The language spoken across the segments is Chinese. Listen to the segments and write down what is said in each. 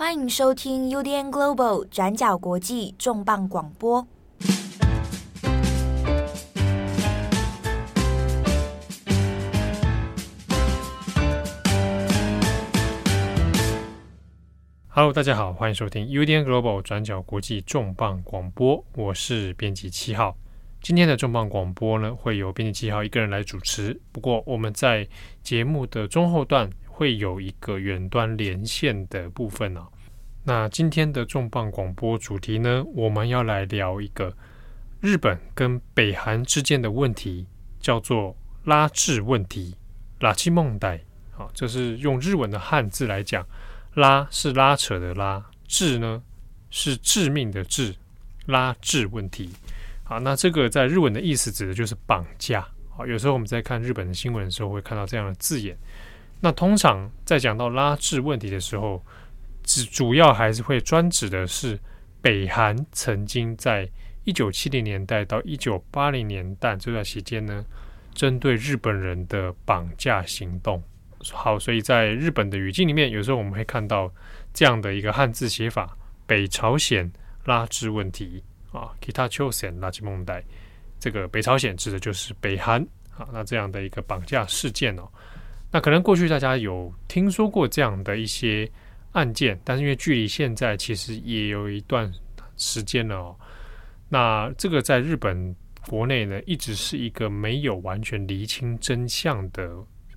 欢迎收听 UDN Global 转角国际重磅广播。Hello，大家好，欢迎收听 UDN Global 转角国际重磅广播，我是编辑七号。今天的重磅广播呢，会由编辑七号一个人来主持。不过我们在节目的中后段。会有一个远端连线的部分啊。那今天的重磅广播主题呢，我们要来聊一个日本跟北韩之间的问题，叫做拉致问题。拉基梦代，好，这是用日文的汉字来讲，拉是拉扯的拉，致呢是致命的致，拉致问题。好，那这个在日文的意思指的就是绑架。好，有时候我们在看日本的新闻的时候，会看到这样的字眼。那通常在讲到拉致问题的时候，只主要还是会专指的是北韩曾经在一九七零年代到一九八零年代这段期间呢，针对日本人的绑架行动。好，所以在日本的语境里面，有时候我们会看到这样的一个汉字写法：北朝鲜拉致问题啊，Kita Chosen 拉致问题。这个北朝鲜指的就是北韩啊，那这样的一个绑架事件哦。那可能过去大家有听说过这样的一些案件，但是因为距离现在其实也有一段时间了哦。那这个在日本国内呢，一直是一个没有完全厘清真相的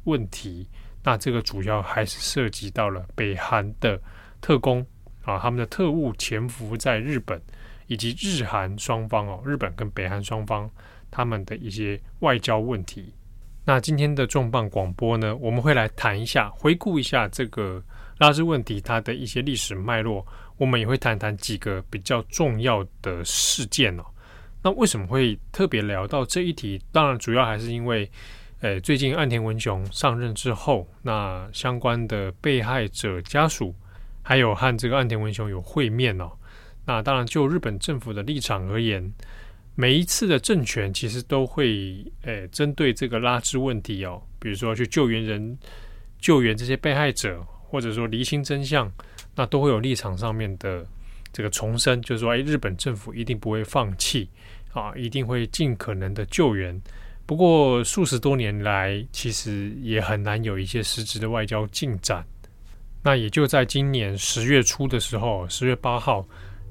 问题。那这个主要还是涉及到了北韩的特工啊，他们的特务潜伏在日本，以及日韩双方哦，日本跟北韩双方他们的一些外交问题。那今天的重磅广播呢，我们会来谈一下，回顾一下这个拉致问题它的一些历史脉络。我们也会谈谈几个比较重要的事件哦。那为什么会特别聊到这一题？当然，主要还是因为，诶，最近岸田文雄上任之后，那相关的被害者家属还有和这个岸田文雄有会面哦。那当然，就日本政府的立场而言。每一次的政权其实都会诶针对这个拉致问题哦，比如说去救援人、救援这些被害者，或者说厘清真相，那都会有立场上面的这个重申，就是说，诶，日本政府一定不会放弃啊，一定会尽可能的救援。不过数十多年来，其实也很难有一些实质的外交进展。那也就在今年十月初的时候，十月八号，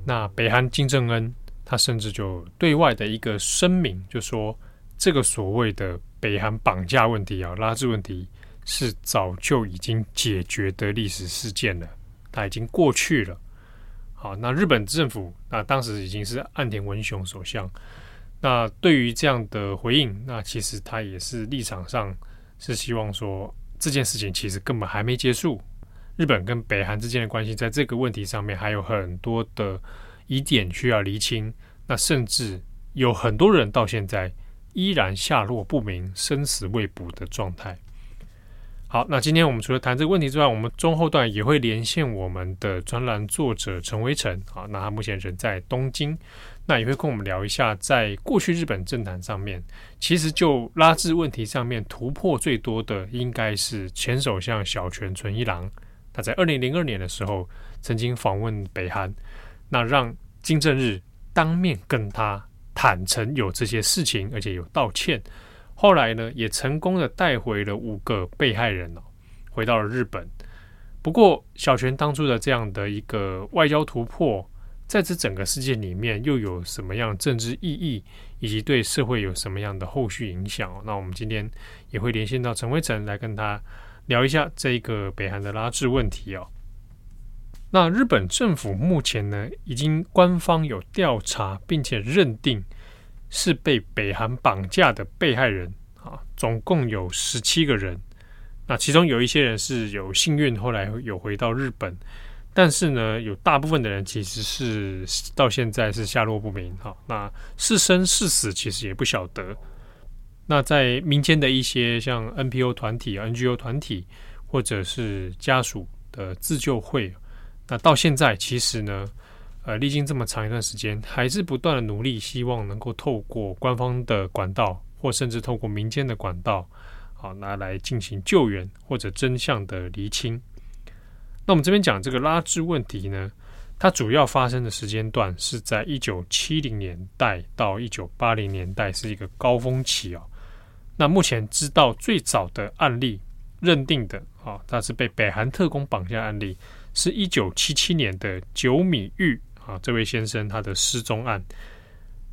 那北韩金正恩。他甚至就对外的一个声明，就说这个所谓的北韩绑架问题啊，拉致问题是早就已经解决的历史事件了，它已经过去了。好，那日本政府那当时已经是岸田文雄首相，那对于这样的回应，那其实他也是立场上是希望说这件事情其实根本还没结束，日本跟北韩之间的关系在这个问题上面还有很多的。疑点需要厘清，那甚至有很多人到现在依然下落不明、生死未卜的状态。好，那今天我们除了谈这个问题之外，我们中后段也会连线我们的专栏作者陈维成。好，那他目前人在东京，那也会跟我们聊一下，在过去日本政坛上面，其实就拉致问题上面突破最多的，应该是前首相小泉纯一郎。他在二零零二年的时候曾经访问北韩。那让金正日当面跟他坦诚有这些事情，而且有道歉。后来呢，也成功的带回了五个被害人哦，回到了日本。不过，小泉当初的这样的一个外交突破，在这整个事件里面又有什么样政治意义，以及对社会有什么样的后续影响？那我们今天也会连线到陈辉成来跟他聊一下这个北韩的拉致问题哦。那日本政府目前呢，已经官方有调查，并且认定是被北韩绑架的被害人啊，总共有十七个人。那其中有一些人是有幸运，后来有回到日本，但是呢，有大部分的人其实是到现在是下落不明。哈，那是生是死其实也不晓得。那在民间的一些像 NPO 团体、NGO 团体，或者是家属的自救会。那到现在，其实呢，呃，历经这么长一段时间，还是不断的努力，希望能够透过官方的管道，或甚至透过民间的管道，好拿来进行救援或者真相的厘清。那我们这边讲这个拉致问题呢，它主要发生的时间段是在一九七零年代到一九八零年代是一个高峰期哦。那目前知道最早的案例认定的啊，它是被北韩特工绑架案例，是一九七七年的久米玉啊这位先生他的失踪案。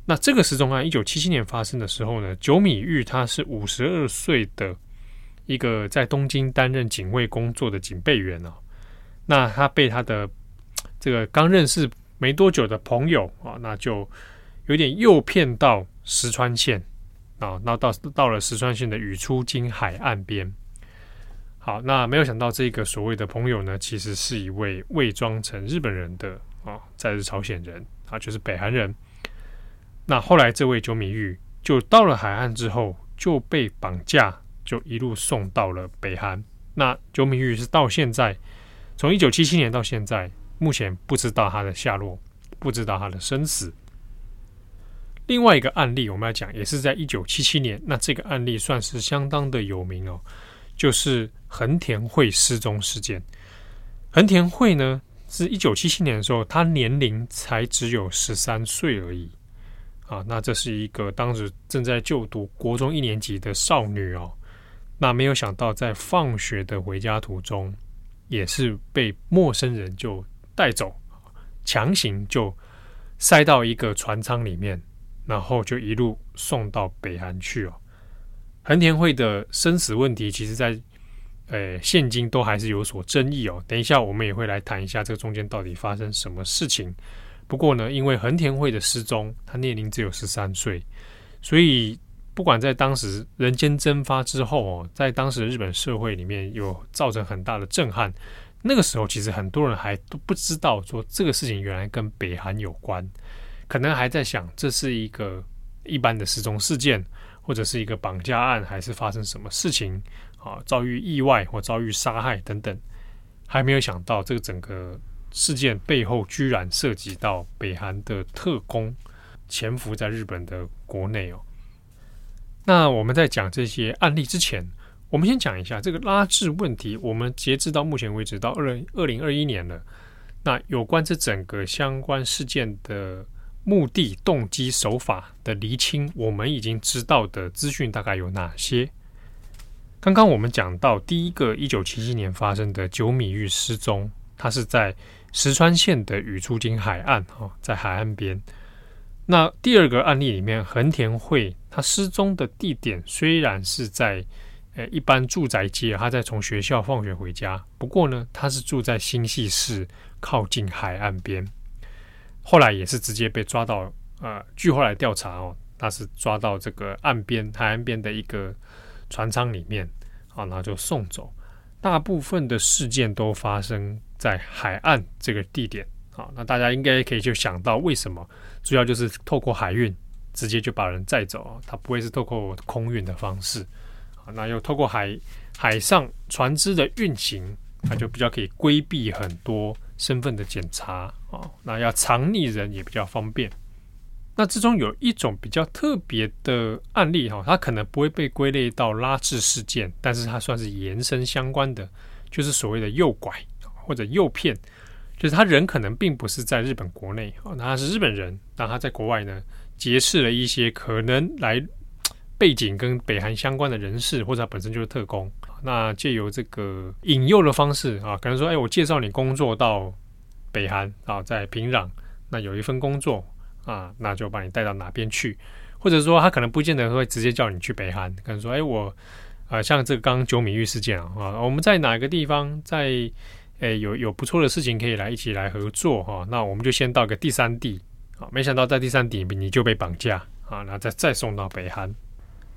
那这个失踪案一九七七年发生的时候呢，久米玉他是五十二岁的一个在东京担任警卫工作的警备员哦。那他被他的这个刚认识没多久的朋友啊，那就有点诱骗到石川县。啊，那到到了石川县的宇出金海岸边。好，那没有想到这个所谓的朋友呢，其实是一位伪装成日本人的啊，在日朝鲜人啊，就是北韩人。那后来这位九米玉就到了海岸之后就被绑架，就一路送到了北韩。那九米玉是到现在，从一九七七年到现在，目前不知道他的下落，不知道他的生死。另外一个案例，我们来讲，也是在一九七七年。那这个案例算是相当的有名哦，就是横田惠失踪事件。横田惠呢，是一九七七年的时候，他年龄才只有十三岁而已啊。那这是一个当时正在就读国中一年级的少女哦。那没有想到，在放学的回家途中，也是被陌生人就带走，强行就塞到一个船舱里面。然后就一路送到北韩去哦。横田惠的生死问题，其实在呃现今都还是有所争议哦。等一下我们也会来谈一下这个中间到底发生什么事情。不过呢，因为横田惠的失踪，他年龄只有十三岁，所以不管在当时人间蒸发之后哦，在当时的日本社会里面有造成很大的震撼。那个时候其实很多人还都不知道说这个事情原来跟北韩有关。可能还在想，这是一个一般的失踪事件，或者是一个绑架案，还是发生什么事情啊？遭遇意外或遭遇杀害等等，还没有想到这个整个事件背后居然涉及到北韩的特工潜伏在日本的国内哦。那我们在讲这些案例之前，我们先讲一下这个拉致问题。我们截至到目前为止，到二零二零二一年了，那有关这整个相关事件的。目的、动机、手法的厘清，我们已经知道的资讯大概有哪些？刚刚我们讲到第一个，一九七七年发生的九米玉失踪，它是在石川县的宇出津海岸，哈，在海岸边。那第二个案例里面，横田惠他失踪的地点虽然是在呃一般住宅街，他在从学校放学回家，不过呢，他是住在新系市靠近海岸边。后来也是直接被抓到，呃，据后来调查哦，他是抓到这个岸边海岸边的一个船舱里面，啊，然后就送走。大部分的事件都发生在海岸这个地点，啊，那大家应该可以就想到为什么，主要就是透过海运直接就把人载走啊，他不会是透过空运的方式，啊，那又透过海海上船只的运行，他就比较可以规避很多。身份的检查啊，那要藏匿人也比较方便。那之中有一种比较特别的案例哈，它可能不会被归类到拉致事件，但是它算是延伸相关的，就是所谓的诱拐或者诱骗，就是他人可能并不是在日本国内啊，他是日本人，那他在国外呢结识了一些可能来背景跟北韩相关的人士，或者他本身就是特工。那借由这个引诱的方式啊，可能说，哎，我介绍你工作到北韩啊，在平壤，那有一份工作啊，那就把你带到哪边去，或者说他可能不见得会直接叫你去北韩，可能说，哎，我啊，像这个刚刚久米玉事件啊，我们在哪个地方，在诶有有不错的事情可以来一起来合作哈，那我们就先到个第三地啊，没想到在第三地你就被绑架啊，然后再再送到北韩，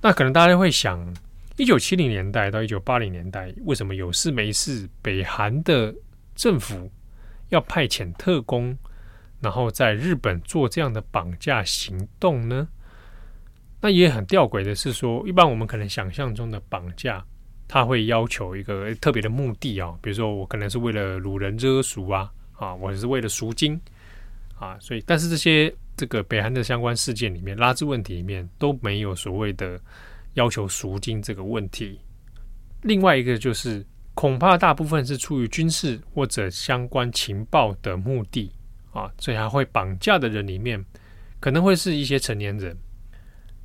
那可能大家会想。一九七零年代到一九八零年代，为什么有事没事，北韩的政府要派遣特工，然后在日本做这样的绑架行动呢？那也很吊诡的是说，一般我们可能想象中的绑架，他会要求一个特别的目的啊，比如说我可能是为了掳人勒赎啊，啊，我是为了赎金啊，所以但是这些这个北韩的相关事件里面，拉致问题里面都没有所谓的。要求赎金这个问题，另外一个就是恐怕大部分是出于军事或者相关情报的目的啊，所以还会绑架的人里面，可能会是一些成年人，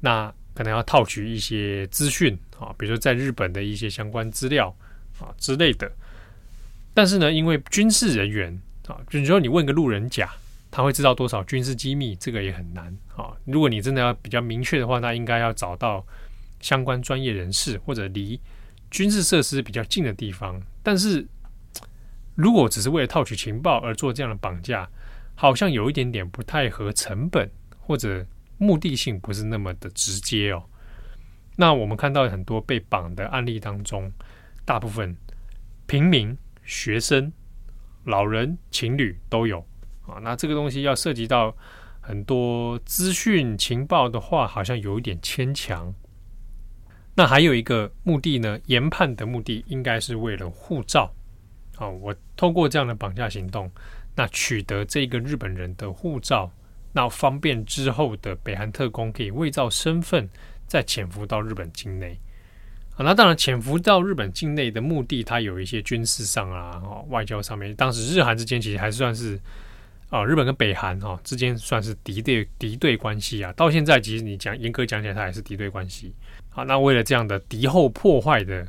那可能要套取一些资讯啊，比如说在日本的一些相关资料啊之类的。但是呢，因为军事人员啊，就是说你问个路人甲，他会知道多少军事机密，这个也很难啊。如果你真的要比较明确的话，那应该要找到相关专业人士或者离军事设施比较近的地方。但是如果只是为了套取情报而做这样的绑架，好像有一点点不太合成本，或者目的性不是那么的直接哦。那我们看到很多被绑的案例当中，大部分平民。学生、老人、情侣都有啊。那这个东西要涉及到很多资讯情报的话，好像有一点牵强。那还有一个目的呢？研判的目的应该是为了护照。啊，我透过这样的绑架行动，那取得这个日本人的护照，那方便之后的北韩特工可以伪造身份，再潜伏到日本境内。啊，那当然，潜伏到日本境内的目的，它有一些军事上啊，外交上面。当时日韩之间其实还算是啊，日本跟北韩哈之间算是敌对敌对关系啊。到现在，其实你讲严格讲起来，它还是敌对关系。啊，那为了这样的敌后破坏的，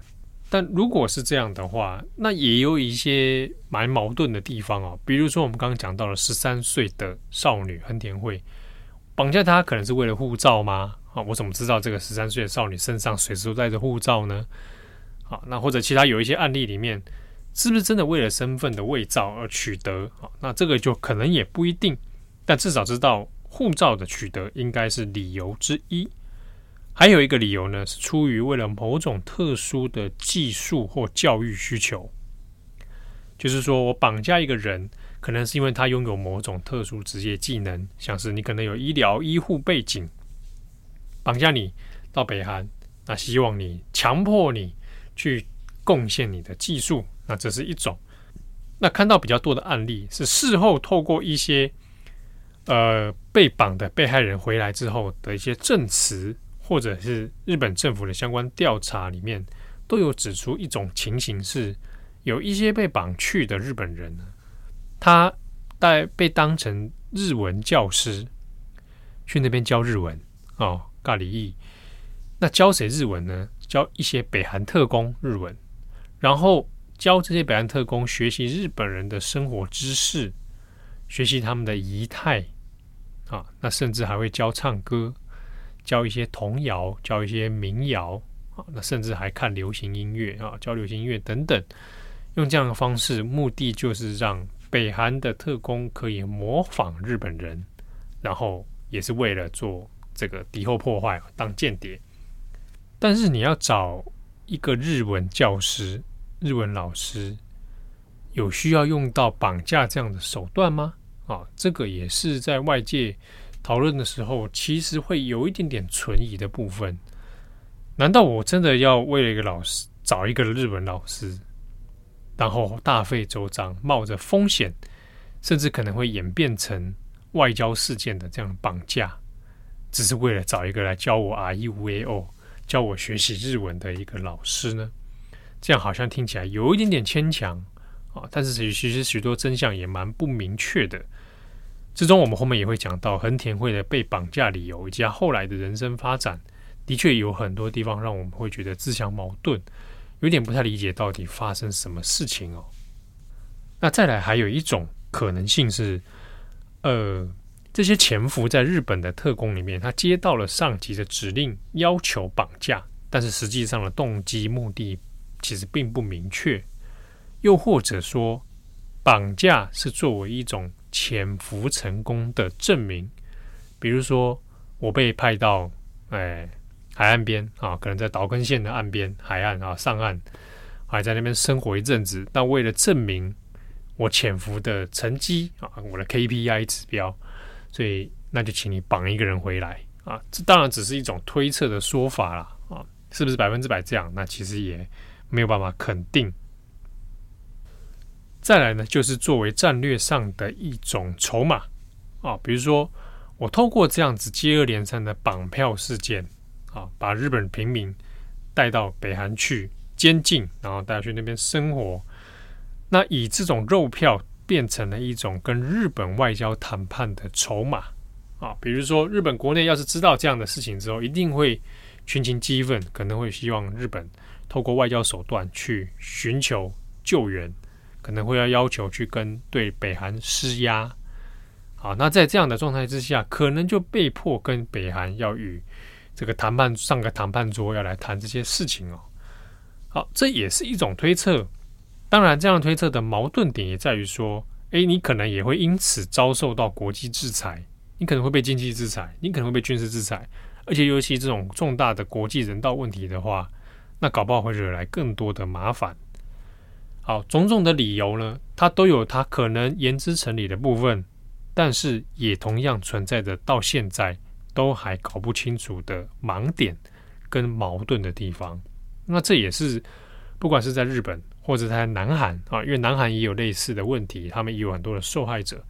但如果是这样的话，那也有一些蛮矛盾的地方哦。比如说，我们刚刚讲到了十三岁的少女横田惠，绑架她可能是为了护照吗？啊，我怎么知道这个十三岁的少女身上随时都带着护照呢？好，那或者其他有一些案例里面，是不是真的为了身份的伪造而取得？好，那这个就可能也不一定，但至少知道护照的取得应该是理由之一。还有一个理由呢，是出于为了某种特殊的技术或教育需求，就是说我绑架一个人，可能是因为他拥有某种特殊职业技能，像是你可能有医疗医护背景。绑架你到北韩，那希望你强迫你去贡献你的技术，那这是一种。那看到比较多的案例是事后透过一些呃被绑的被害人回来之后的一些证词，或者是日本政府的相关调查里面，都有指出一种情形是，有一些被绑去的日本人呢，他带被当成日文教师去那边教日文哦。咖喱意，那教谁日文呢？教一些北韩特工日文，然后教这些北韩特工学习日本人的生活知识，学习他们的仪态啊，那甚至还会教唱歌，教一些童谣，教一些民谣啊，那甚至还看流行音乐啊，教流行音乐等等，用这样的方式，目的就是让北韩的特工可以模仿日本人，然后也是为了做。这个敌后破坏当间谍，但是你要找一个日文教师、日文老师，有需要用到绑架这样的手段吗？啊，这个也是在外界讨论的时候，其实会有一点点存疑的部分。难道我真的要为了一个老师找一个日本老师，然后大费周章，冒着风险，甚至可能会演变成外交事件的这样绑架？只是为了找一个来教我 R E V A O 教我学习日文的一个老师呢？这样好像听起来有一点点牵强啊。但是其实许多真相也蛮不明确的。之中我们后面也会讲到横田惠的被绑架理由以及他后来的人生发展，的确有很多地方让我们会觉得自相矛盾，有点不太理解到底发生什么事情哦。那再来还有一种可能性是，呃。这些潜伏在日本的特工里面，他接到了上级的指令，要求绑架，但是实际上的动机目的其实并不明确。又或者说，绑架是作为一种潜伏成功的证明。比如说，我被派到哎海岸边啊，可能在岛根县的岸边海岸啊上岸，还在那边生活一阵子。但为了证明我潜伏的成绩啊，我的 KPI 指标。所以，那就请你绑一个人回来啊！这当然只是一种推测的说法啦啊，是不是百分之百这样？那其实也没有办法肯定。再来呢，就是作为战略上的一种筹码。啊，比如说我透过这样子接二连三的绑票事件啊，把日本平民带到北韩去，监禁，然后带去那边生活。那以这种肉票变成了一种跟日本外交谈判的筹码。啊，比如说日本国内要是知道这样的事情之后，一定会群情激愤，可能会希望日本透过外交手段去寻求救援，可能会要要求去跟对北韩施压。好，那在这样的状态之下，可能就被迫跟北韩要与这个谈判上个谈判桌，要来谈这些事情哦。好，这也是一种推测。当然，这样推测的矛盾点也在于说，诶，你可能也会因此遭受到国际制裁，你可能会被经济制裁，你可能会被军事制裁，而且尤其这种重大的国际人道问题的话，那搞不好会惹来更多的麻烦。好，种种的理由呢，它都有它可能言之成理的部分，但是也同样存在着到现在都还搞不清楚的盲点跟矛盾的地方。那这也是不管是在日本。或者在南韩啊，因为南韩也有类似的问题，他们也有很多的受害者。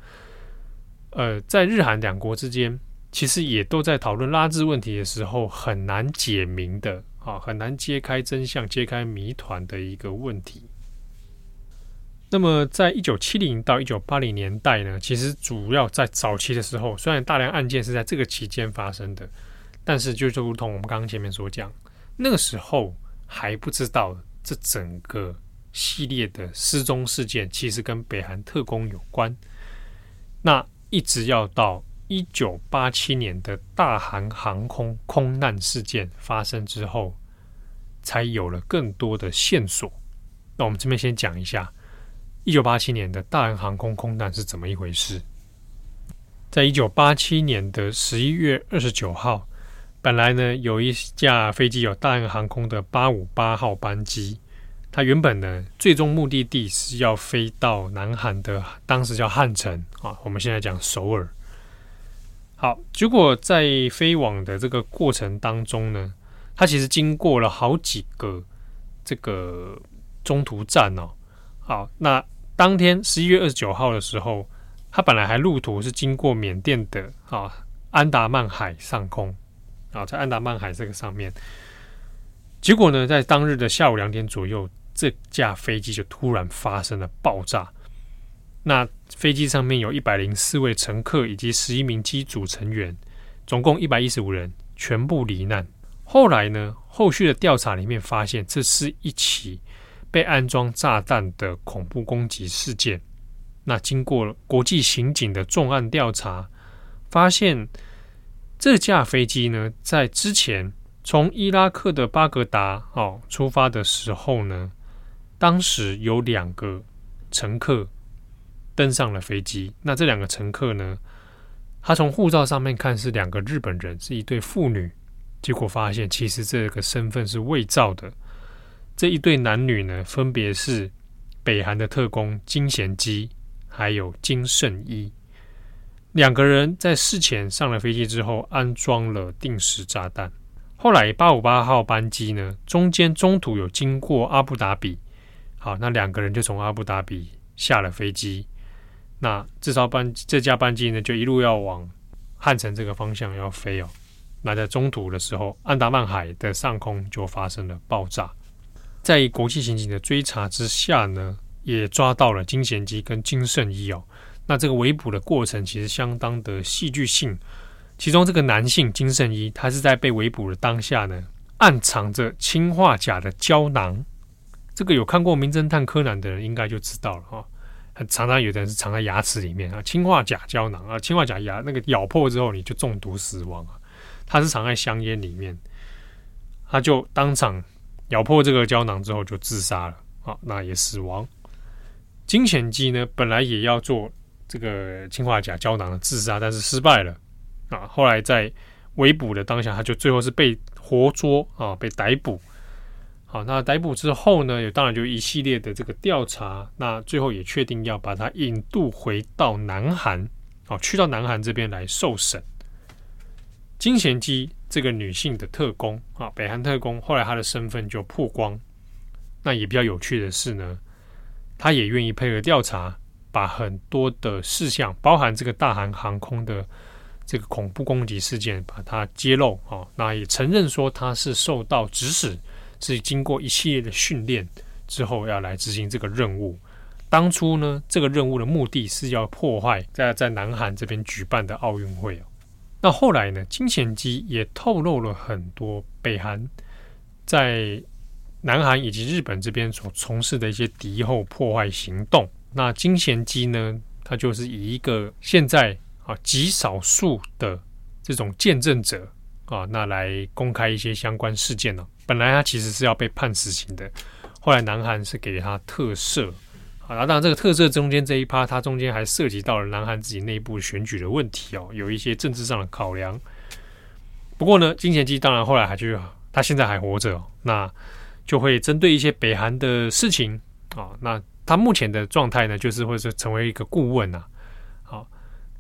呃，在日韩两国之间，其实也都在讨论拉致问题的时候很难解明的啊，很难揭开真相、揭开谜团的一个问题。那么，在一九七零到一九八零年代呢，其实主要在早期的时候，虽然大量案件是在这个期间发生的，但是就就如同我们刚刚前面所讲，那个时候还不知道这整个。系列的失踪事件其实跟北韩特工有关，那一直要到一九八七年的大韩航空空难事件发生之后，才有了更多的线索。那我们这边先讲一下一九八七年的大韩航空空难是怎么一回事。在一九八七年的十一月二十九号，本来呢有一架飞机有大韩航空的八五八号班机。它原本呢，最终目的地是要飞到南韩的，当时叫汉城啊。我们现在讲首尔。好，结果在飞往的这个过程当中呢，它其实经过了好几个这个中途站哦。好，那当天十一月二十九号的时候，他本来还路途是经过缅甸的啊安达曼海上空啊，在安达曼海这个上面，结果呢，在当日的下午两点左右。这架飞机就突然发生了爆炸，那飞机上面有一百零四位乘客以及十一名机组成员，总共一百一十五人全部罹难。后来呢，后续的调查里面发现，这是一起被安装炸弹的恐怖攻击事件。那经过国际刑警的重案调查，发现这架飞机呢，在之前从伊拉克的巴格达哦出发的时候呢。当时有两个乘客登上了飞机，那这两个乘客呢，他从护照上面看是两个日本人，是一对父女，结果发现其实这个身份是伪造的。这一对男女呢，分别是北韩的特工金贤基还有金圣一，两个人在事前上了飞机之后安装了定时炸弹。后来八五八号班机呢，中间中途有经过阿布达比。好，那两个人就从阿布达比下了飞机。那这艘班这架班机呢，就一路要往汉城这个方向要飞哦。那在中途的时候，安达曼海的上空就发生了爆炸。在国际刑警的追查之下呢，也抓到了金贤基跟金圣一哦。那这个围捕的过程其实相当的戏剧性。其中这个男性金圣一，他是在被围捕的当下呢，暗藏着氰化钾的胶囊。这个有看过《名侦探柯南》的人应该就知道了哈，常常有的人是藏在牙齿里面啊，氰化钾胶囊啊，氰化钾牙那个咬破之后你就中毒死亡啊，他是藏在香烟里面，他就当场咬破这个胶囊之后就自杀了啊，那也死亡。金贤基呢，本来也要做这个氰化钾胶囊的自杀，但是失败了啊，后来在围捕的当下，他就最后是被活捉啊，被逮捕。好，那逮捕之后呢，也当然就一系列的这个调查，那最后也确定要把他引渡回到南韩，哦，去到南韩这边来受审。金贤基这个女性的特工啊，北韩特工，后来她的身份就曝光。那也比较有趣的是呢，她也愿意配合调查，把很多的事项，包含这个大韩航空的这个恐怖攻击事件，把它揭露啊，那也承认说她是受到指使。是经过一系列的训练之后要来执行这个任务。当初呢，这个任务的目的是要破坏在在南韩这边举办的奥运会哦。那后来呢，金贤基也透露了很多北韩在南韩以及日本这边所从事的一些敌后破坏行动。那金贤基呢，他就是以一个现在啊极少数的这种见证者啊，那来公开一些相关事件呢。本来他其实是要被判死刑的，后来南韩是给他特赦。啊，当然，这个特色中间这一趴，它中间还涉及到了南韩自己内部选举的问题哦，有一些政治上的考量。不过呢，金贤基当然后来还去，他现在还活着，哦那就会针对一些北韩的事情啊，那他目前的状态呢，就是会是成为一个顾问呐。好，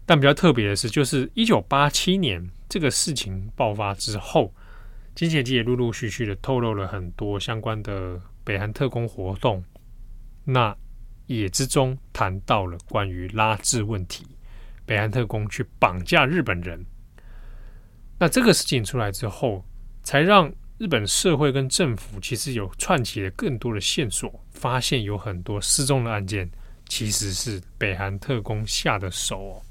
但比较特别的是，就是一九八七年这个事情爆发之后，金贤基也陆陆续续的透露了很多相关的北韩特工活动，那。也之中谈到了关于拉致问题，北韩特工去绑架日本人。那这个事情出来之后，才让日本社会跟政府其实有串起了更多的线索，发现有很多失踪的案件其实是北韩特工下的手哦。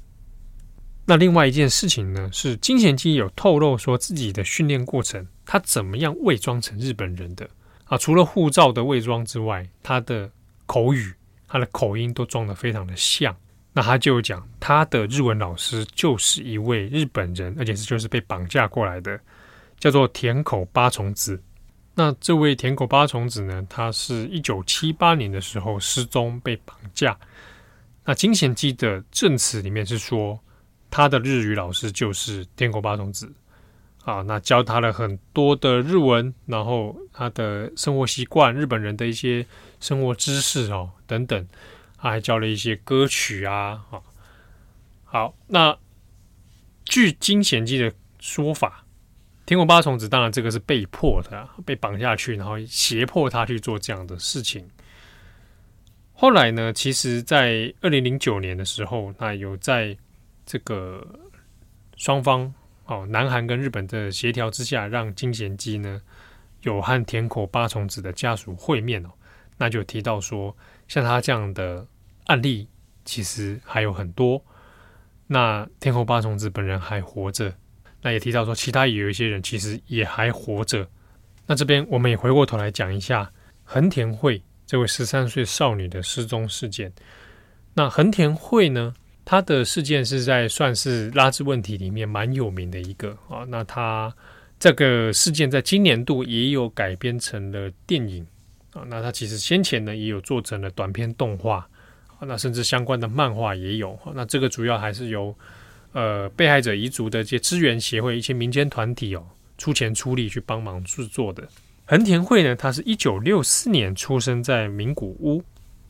那另外一件事情呢，是金贤基有透露说自己的训练过程，他怎么样伪装成日本人的啊？除了护照的伪装之外，他的口语。他的口音都装得非常的像，那他就讲他的日文老师就是一位日本人，而且是就是被绑架过来的，叫做田口八重子。那这位田口八重子呢，他是一九七八年的时候失踪被绑架。那金贤基的证词里面是说，他的日语老师就是田口八重子。啊，那教他了很多的日文，然后他的生活习惯、日本人的一些生活知识哦等等，他还教了一些歌曲啊。好，好，那据金贤基的说法，田口八重子当然这个是被迫的，被绑下去，然后胁迫他去做这样的事情。后来呢，其实，在二零零九年的时候，那有在这个双方。哦，南韩跟日本的协调之下，让金贤基呢有和田口八重子的家属会面哦，那就提到说，像他这样的案例其实还有很多。那天口八重子本人还活着，那也提到说，其他也有一些人其实也还活着。那这边我们也回过头来讲一下横田惠这位十三岁少女的失踪事件。那横田惠呢？他的事件是在算是拉致问题里面蛮有名的一个啊，那他这个事件在今年度也有改编成了电影啊，那他其实先前呢也有做成了短片动画啊，那甚至相关的漫画也有，那这个主要还是由呃被害者遗族的一些支援协会、一些民间团体哦出钱出力去帮忙制作的。横田惠呢，他是一九六四年出生在名古屋，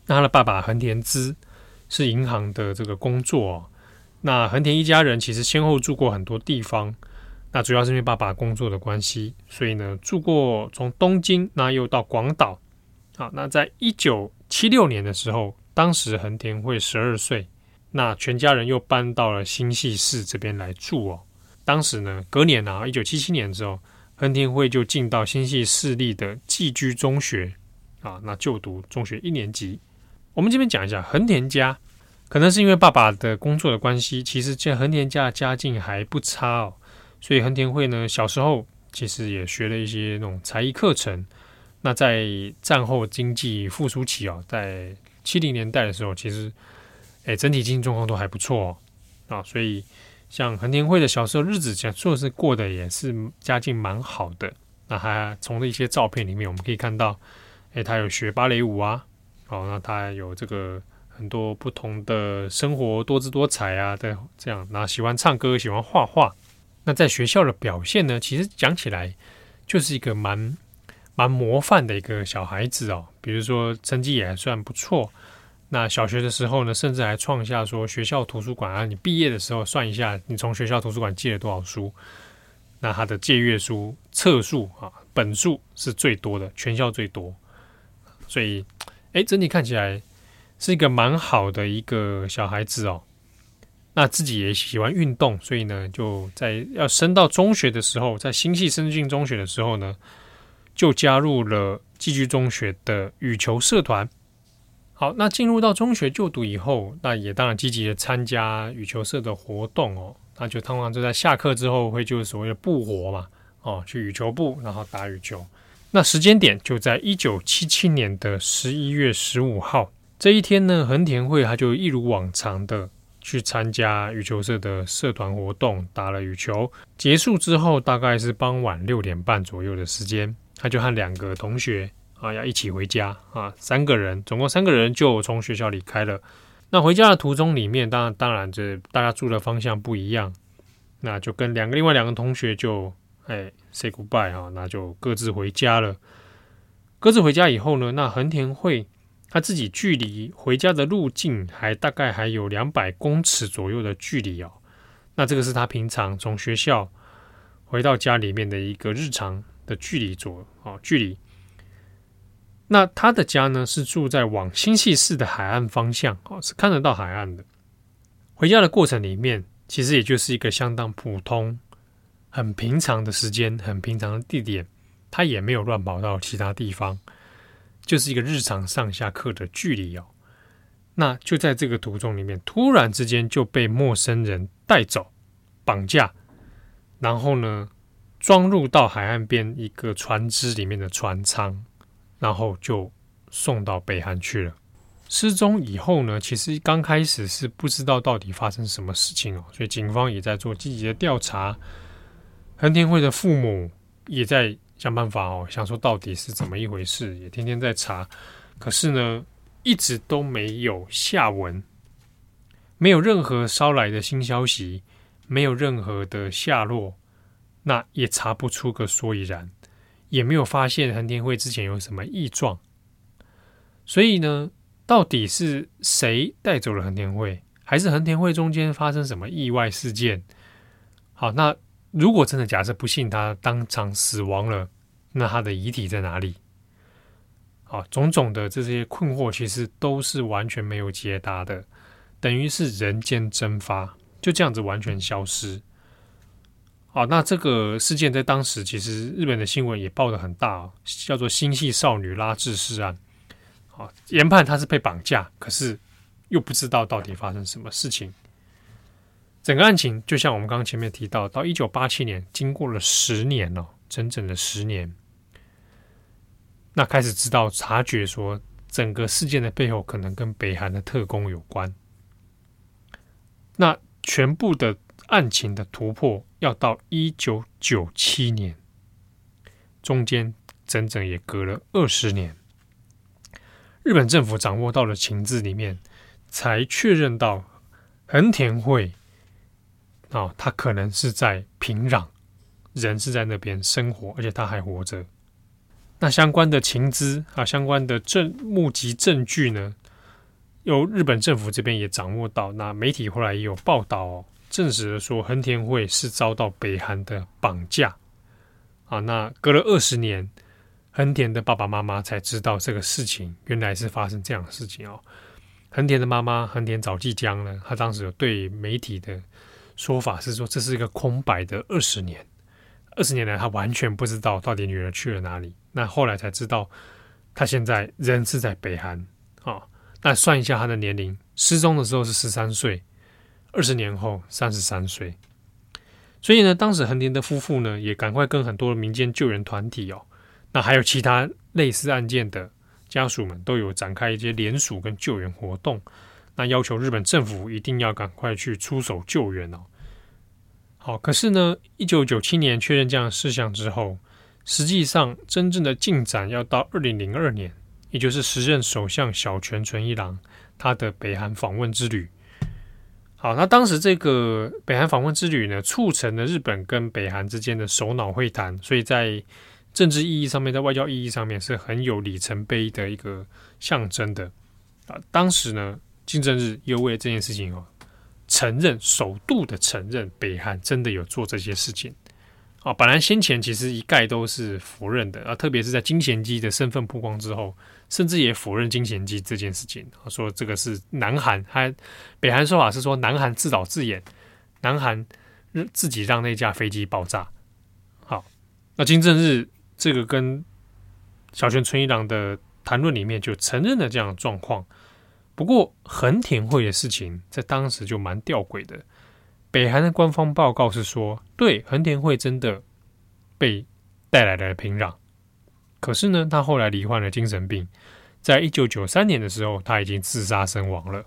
那他的爸爸横田资。是银行的这个工作，那横田一家人其实先后住过很多地方，那主要是因为爸爸工作的关系，所以呢住过从东京，那又到广岛，好，那在一九七六年的时候，当时横田惠十二岁，那全家人又搬到了新潟市这边来住哦。当时呢，隔年啊，一九七七年之后，横田惠就进到新潟市立的寄居中学啊，那就读中学一年级。我们这边讲一下横田家，可能是因为爸爸的工作的关系，其实这横田家家境还不差哦，所以横田惠呢小时候其实也学了一些那种才艺课程。那在战后经济复苏期哦，在七零年代的时候，其实哎整体经济状况都还不错哦啊，所以像横田惠的小时候日子，讲说是过得也是家境蛮好的。那还从一些照片里面我们可以看到，哎，他有学芭蕾舞啊。好，那他有这个很多不同的生活，多姿多彩啊的这样。那喜欢唱歌，喜欢画画。那在学校的表现呢，其实讲起来就是一个蛮蛮模范的一个小孩子哦。比如说成绩也还算不错。那小学的时候呢，甚至还创下说学校图书馆啊，你毕业的时候算一下，你从学校图书馆借了多少书？那他的借阅书册数啊，本数是最多的，全校最多。所以。哎，整体看起来是一个蛮好的一个小孩子哦。那自己也喜欢运动，所以呢，就在要升到中学的时候，在新系升进中学的时候呢，就加入了寄居中学的羽球社团。好，那进入到中学就读以后，那也当然积极的参加羽球社的活动哦。那就通常就在下课之后会就是所谓的部活嘛，哦，去羽球部然后打羽球。那时间点就在一九七七年的十一月十五号这一天呢，横田惠他就一如往常的去参加羽球社的社团活动，打了羽球。结束之后大概是傍晚六点半左右的时间，他就和两个同学。啊，要一起回家啊！三个人，总共三个人就从学校离开了。那回家的途中里面，当然，当然，这大家住的方向不一样，那就跟两个另外两个同学就哎 say goodbye 哈，那就各自回家了。各自回家以后呢，那横田惠他自己距离回家的路径还大概还有两百公尺左右的距离哦。那这个是他平常从学校回到家里面的一个日常的距离左哦距离。那他的家呢，是住在往新潟市的海岸方向，哦，是看得到海岸的。回家的过程里面，其实也就是一个相当普通、很平常的时间，很平常的地点。他也没有乱跑到其他地方，就是一个日常上下课的距离哦。那就在这个途中里面，突然之间就被陌生人带走、绑架，然后呢，装入到海岸边一个船只里面的船舱。然后就送到北韩去了。失踪以后呢，其实刚开始是不知道到底发生什么事情哦，所以警方也在做积极的调查。横田会的父母也在想办法哦，想说到底是怎么一回事，也天天在查。可是呢，一直都没有下文，没有任何捎来的新消息，没有任何的下落，那也查不出个所以然。也没有发现横田会之前有什么异状，所以呢，到底是谁带走了横田会，还是横田会中间发生什么意外事件？好，那如果真的假设不幸他当场死亡了，那他的遗体在哪里？好，种种的这些困惑其实都是完全没有解答的，等于是人间蒸发，就这样子完全消失。好，那这个事件在当时其实日本的新闻也报的很大哦，叫做星系少女拉致死案。好，研判她是被绑架，可是又不知道到底发生什么事情。整个案情就像我们刚刚前面提到，到一九八七年，经过了十年哦，整整的十年，那开始知道察觉说，整个事件的背后可能跟北韩的特工有关。那全部的。案情的突破要到一九九七年，中间整整也隔了二十年。日本政府掌握到了情资里面，才确认到横田惠啊、哦，他可能是在平壤，人是在那边生活，而且他还活着。那相关的情资啊，相关的证目击证据呢，由日本政府这边也掌握到。那媒体后来也有报道哦。证实了说，横田惠是遭到北韩的绑架啊。那隔了二十年，横田的爸爸妈妈才知道这个事情原来是发生这样的事情哦。横田的妈妈横田早纪江呢，他当时有对媒体的说法是说，这是一个空白的二十年，二十年来他完全不知道到底女儿去了哪里。那后来才知道，他现在人是在北韩啊。那算一下他的年龄，失踪的时候是十三岁。二十年后，三十三岁。所以呢，当时横田的夫妇呢，也赶快跟很多民间救援团体哦，那还有其他类似案件的家属们，都有展开一些联署跟救援活动，那要求日本政府一定要赶快去出手救援哦。好，可是呢，一九九七年确认这样的事项之后，实际上真正的进展要到二零零二年，也就是时任首相小泉纯一郎他的北韩访问之旅。好，那当时这个北韩访问之旅呢，促成了日本跟北韩之间的首脑会谈，所以在政治意义上面，在外交意义上面是很有里程碑的一个象征的。啊，当时呢，金正日又为了这件事情哦，承认首度的承认北韩真的有做这些事情。啊，本来先前其实一概都是否认的啊，特别是在金贤基的身份曝光之后。甚至也否认金贤基这件事情，说这个是南韩，他北韩说法是说南韩自导自演，南韩自己让那架飞机爆炸。好，那金正日这个跟小泉纯一郎的谈论里面就承认了这样的状况。不过横田会的事情在当时就蛮吊诡的。北韩的官方报告是说，对，横田会真的被带来了平壤，可是呢，他后来罹患了精神病，在一九九三年的时候，他已经自杀身亡了。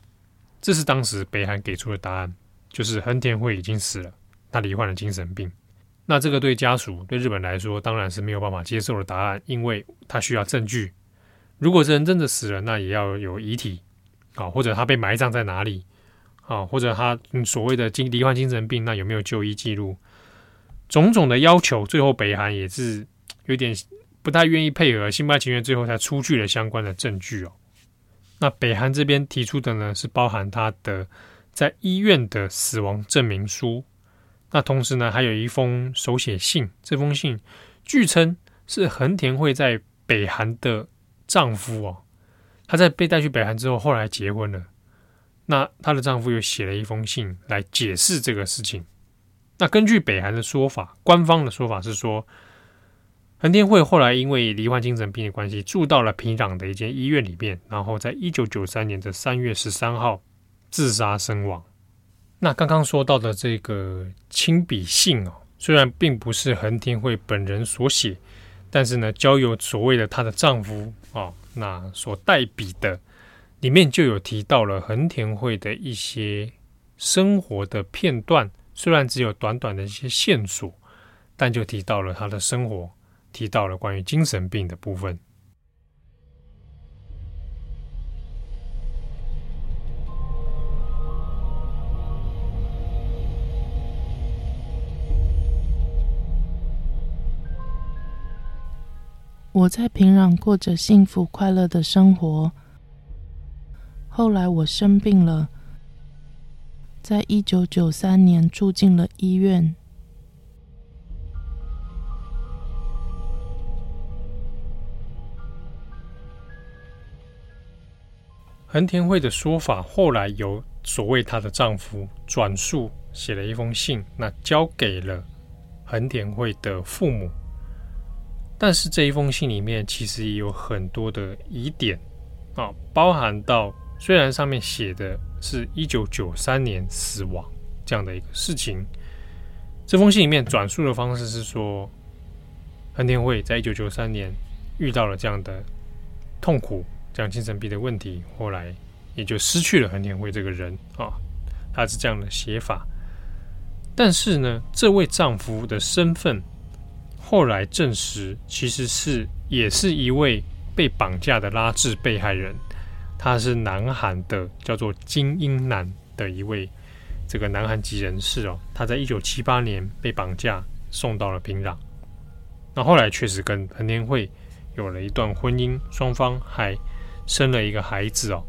这是当时北韩给出的答案，就是横田会已经死了，他罹患了精神病。那这个对家属、对日本来说，当然是没有办法接受的答案，因为他需要证据。如果这人真的死了，那也要有遗体啊，或者他被埋葬在哪里。啊，或者他所谓的精罹患精神病，那有没有就医记录？种种的要求，最后北韩也是有点不太愿意配合，心不情愿，最后才出具了相关的证据哦。那北韩这边提出的呢，是包含他的在医院的死亡证明书，那同时呢，还有一封手写信，这封信据称是横田惠在北韩的丈夫哦，她在被带去北韩之后，后来结婚了。那她的丈夫又写了一封信来解释这个事情。那根据北韩的说法，官方的说法是说，横天惠后来因为罹患精神病的关系，住到了平壤的一间医院里面，然后在一九九三年的三月十三号自杀身亡。那刚刚说到的这个亲笔信哦，虽然并不是横天惠本人所写，但是呢，交由所谓的她的丈夫哦，那所代笔的。里面就有提到了横田惠的一些生活的片段，虽然只有短短的一些线索，但就提到了他的生活，提到了关于精神病的部分。我在平壤过着幸福快乐的生活。后来我生病了，在一九九三年住进了医院。横田惠的说法后来由所谓她的丈夫转述，写了一封信，那交给了横田惠的父母。但是这一封信里面其实也有很多的疑点啊，包含到。虽然上面写的是一九九三年死亡这样的一个事情，这封信里面转述的方式是说，横田会在一九九三年遇到了这样的痛苦，这样精神病的问题，后来也就失去了横田会这个人啊，他是这样的写法。但是呢，这位丈夫的身份后来证实，其实是也是一位被绑架的拉致被害人。他是南韩的，叫做金英男的一位这个南韩籍人士哦。他在一九七八年被绑架送到了平壤，那后来确实跟彭天惠有了一段婚姻，双方还生了一个孩子哦。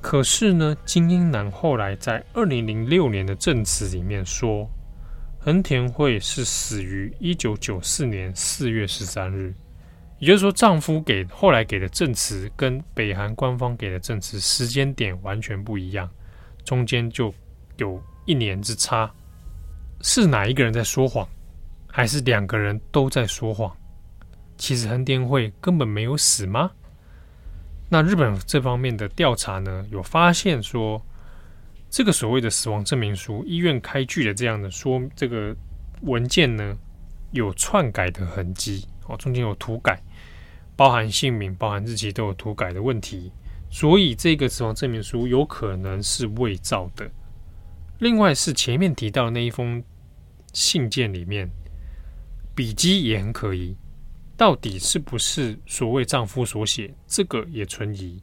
可是呢，金英男后来在二零零六年的证词里面说，横田惠是死于一九九四年四月十三日。也就是说，丈夫给后来给的证词跟北韩官方给的证词时间点完全不一样，中间就有一年之差。是哪一个人在说谎，还是两个人都在说谎？其实横田惠根本没有死吗？那日本这方面的调查呢，有发现说，这个所谓的死亡证明书，医院开具的这样的说这个文件呢，有篡改的痕迹哦，中间有涂改。包含姓名、包含日期都有涂改的问题，所以这个死亡证明书有可能是伪造的。另外是前面提到的那一封信件里面，笔迹也很可疑，到底是不是所谓丈夫所写，这个也存疑。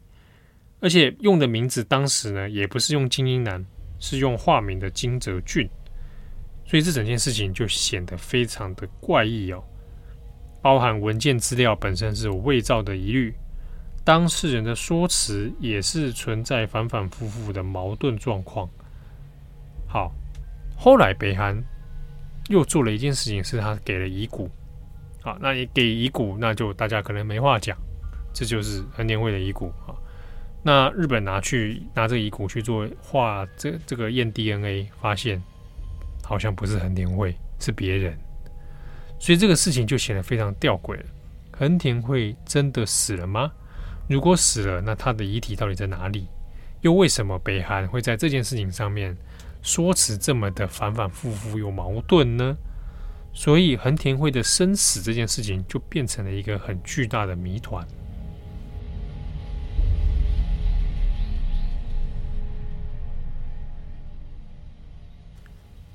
而且用的名字当时呢，也不是用金英男，是用化名的金泽俊，所以这整件事情就显得非常的怪异哦。包含文件资料本身是有伪造的疑虑，当事人的说辞也是存在反反复复的矛盾状况。好，后来北韩又做了一件事情，是他给了遗骨。好，那你给遗骨，那就大家可能没话讲，这就是横田惠的遗骨啊。那日本拿去拿这遗骨去做化这这个验 DNA，发现好像不是横田惠，是别人。所以这个事情就显得非常吊诡了。横田惠真的死了吗？如果死了，那他的遗体到底在哪里？又为什么北韩会在这件事情上面说辞这么的反反复复有矛盾呢？所以横田惠的生死这件事情就变成了一个很巨大的谜团。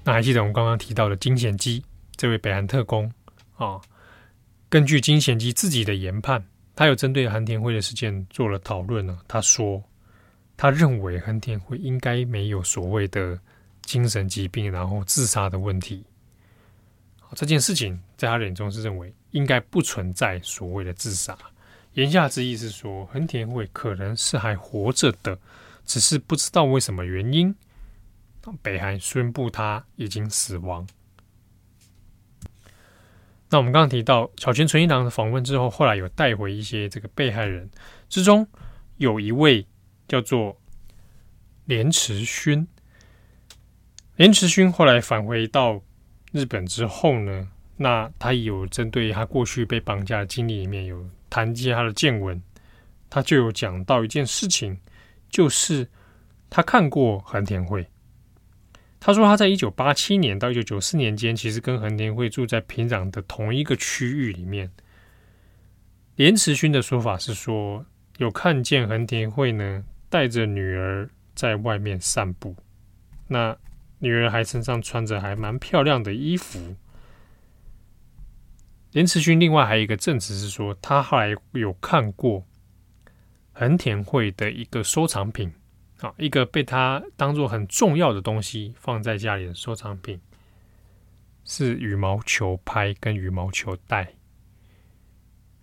那还记得我们刚刚提到的金贤基这位北韩特工啊？根据金贤基自己的研判，他有针对横田惠的事件做了讨论呢。他说，他认为横田惠应该没有所谓的精神疾病，然后自杀的问题。这件事情在他眼中是认为应该不存在所谓的自杀。言下之意是说，横田惠可能是还活着的，只是不知道为什么原因。北韩宣布他已经死亡。那我们刚刚提到小泉纯一郎的访问之后，后来有带回一些这个被害人之中，有一位叫做连池勋。连池勋后来返回到日本之后呢，那他有针对他过去被绑架的经历里面有谈及他的见闻，他就有讲到一件事情，就是他看过横田惠。他说，他在一九八七年到一九九四年间，其实跟横田惠住在平壤的同一个区域里面。连池勋的说法是说，有看见横田惠呢带着女儿在外面散步，那女儿还身上穿着还蛮漂亮的衣服。连池勋另外还有一个证词是说，他后来有看过横田惠的一个收藏品。啊，一个被他当做很重要的东西放在家里的收藏品，是羽毛球拍跟羽毛球袋。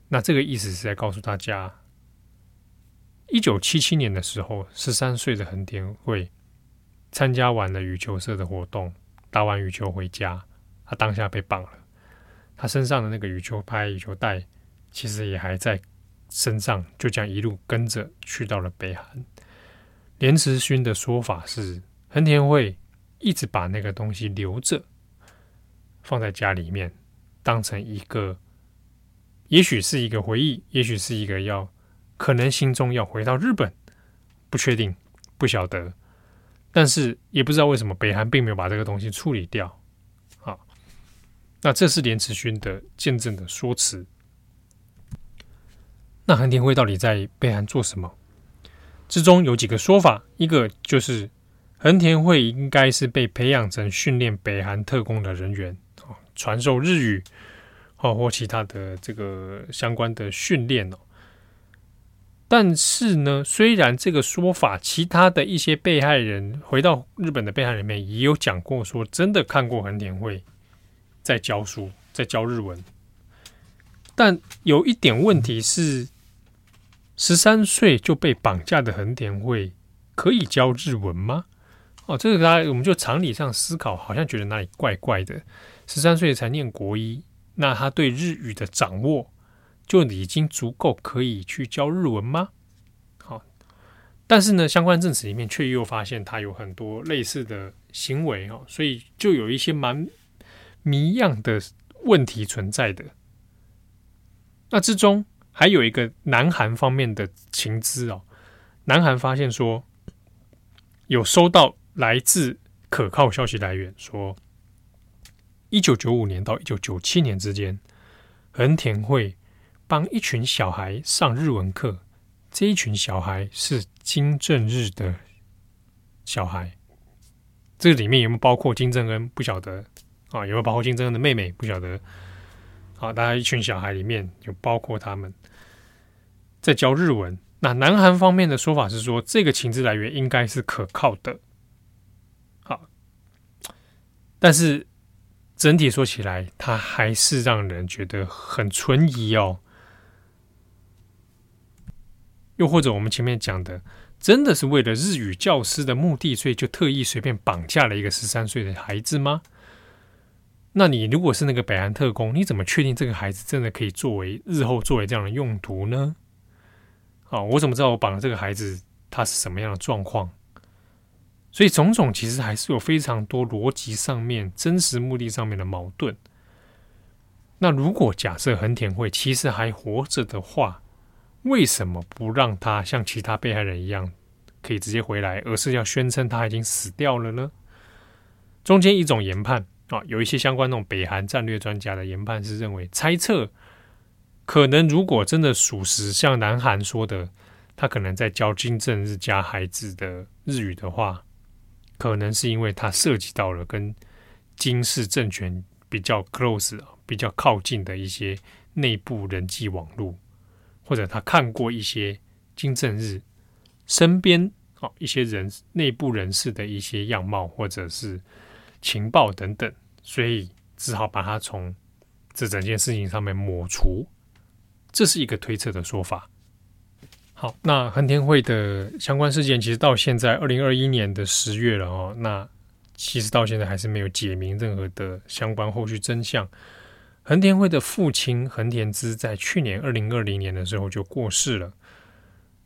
那这个意思是在告诉大家，一九七七年的时候，十三岁的横田会参加完了羽球社的活动，打完羽球回家，他当下被绑了。他身上的那个羽球拍、羽球袋，其实也还在身上，就这样一路跟着去到了北韩。连池勋的说法是，横田惠一直把那个东西留着，放在家里面，当成一个，也许是一个回忆，也许是一个要，可能心中要回到日本，不确定，不晓得，但是也不知道为什么北韩并没有把这个东西处理掉。好，那这是连池勋的见证的说辞。那横田惠到底在北韩做什么？之中有几个说法，一个就是横田惠应该是被培养成训练北韩特工的人员，哦，传授日语，哦或其他的这个相关的训练哦。但是呢，虽然这个说法，其他的一些被害人回到日本的被害人里面也有讲过，说真的看过横田惠在教书，在教日文，但有一点问题是。十三岁就被绑架的横田惠可以教日文吗？哦，这个大家我们就常理上思考，好像觉得哪里怪怪的。十三岁才念国一，那他对日语的掌握就已经足够可以去教日文吗？好，但是呢，相关证词里面却又发现他有很多类似的行为哦，所以就有一些蛮谜样的问题存在的。那之中。还有一个南韩方面的情资哦，南韩发现说有收到来自可靠消息来源说，一九九五年到一九九七年之间，横田惠帮一群小孩上日文课，这一群小孩是金正日的小孩，这里面有没有包括金正恩？不晓得啊，有没有包括金正恩的妹妹？不晓得。好，大家一群小孩里面有包括他们。在教日文，那南韩方面的说法是说，这个情资来源应该是可靠的。好，但是整体说起来，它还是让人觉得很存疑哦。又或者我们前面讲的，真的是为了日语教师的目的，所以就特意随便绑架了一个十三岁的孩子吗？那你如果是那个北韩特工，你怎么确定这个孩子真的可以作为日后作为这样的用途呢？啊，我怎么知道我绑的这个孩子他是什么样的状况？所以种种其实还是有非常多逻辑上面、真实目的上面的矛盾。那如果假设横田惠其实还活着的话，为什么不让他像其他被害人一样可以直接回来，而是要宣称他已经死掉了呢？中间一种研判啊，有一些相关那种北韩战略专家的研判是认为，猜测可能如果真的属实，像南韩说的，他可能在教金正日家孩子的日语的话，可能是因为他涉及到了跟金氏政权比较 close 啊。比较靠近的一些内部人际网络，或者他看过一些金正日身边哦一些人内部人士的一些样貌，或者是情报等等，所以只好把它从这整件事情上面抹除。这是一个推测的说法。好，那横田会的相关事件，其实到现在二零二一年的十月了哦，那其实到现在还是没有解明任何的相关后续真相。横田会的父亲横田之在去年二零二零年的时候就过世了。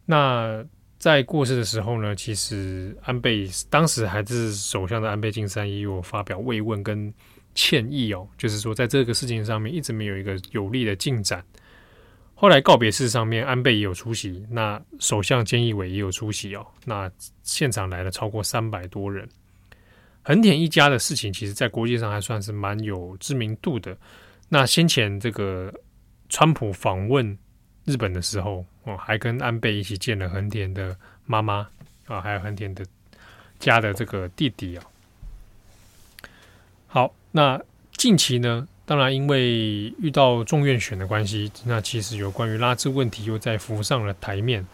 那在过世的时候呢，其实安倍当时还是首相的安倍晋三也有发表慰问跟歉意哦，就是说在这个事情上面一直没有一个有力的进展。后来告别式上面，安倍也有出席，那首相菅义伟也有出席哦。那现场来了超过三百多人。横田一家的事情，其实在国际上还算是蛮有知名度的。那先前这个川普访问日本的时候，哦，还跟安倍一起见了横田的妈妈啊，还有横田的家的这个弟弟啊。好，那近期呢，当然因为遇到众院选的关系，那其实有关于拉致问题又再浮上了台面。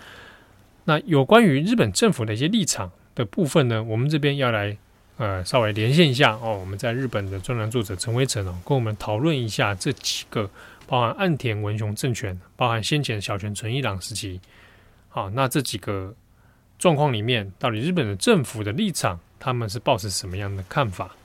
那有关于日本政府的一些立场的部分呢，我们这边要来。呃，稍微连线一下哦，我们在日本的专栏作者陈威成哦，跟我们讨论一下这几个，包含岸田文雄政权，包含先前小泉纯一郎时期，好，那这几个状况里面，到底日本的政府的立场，他们是抱持什么样的看法？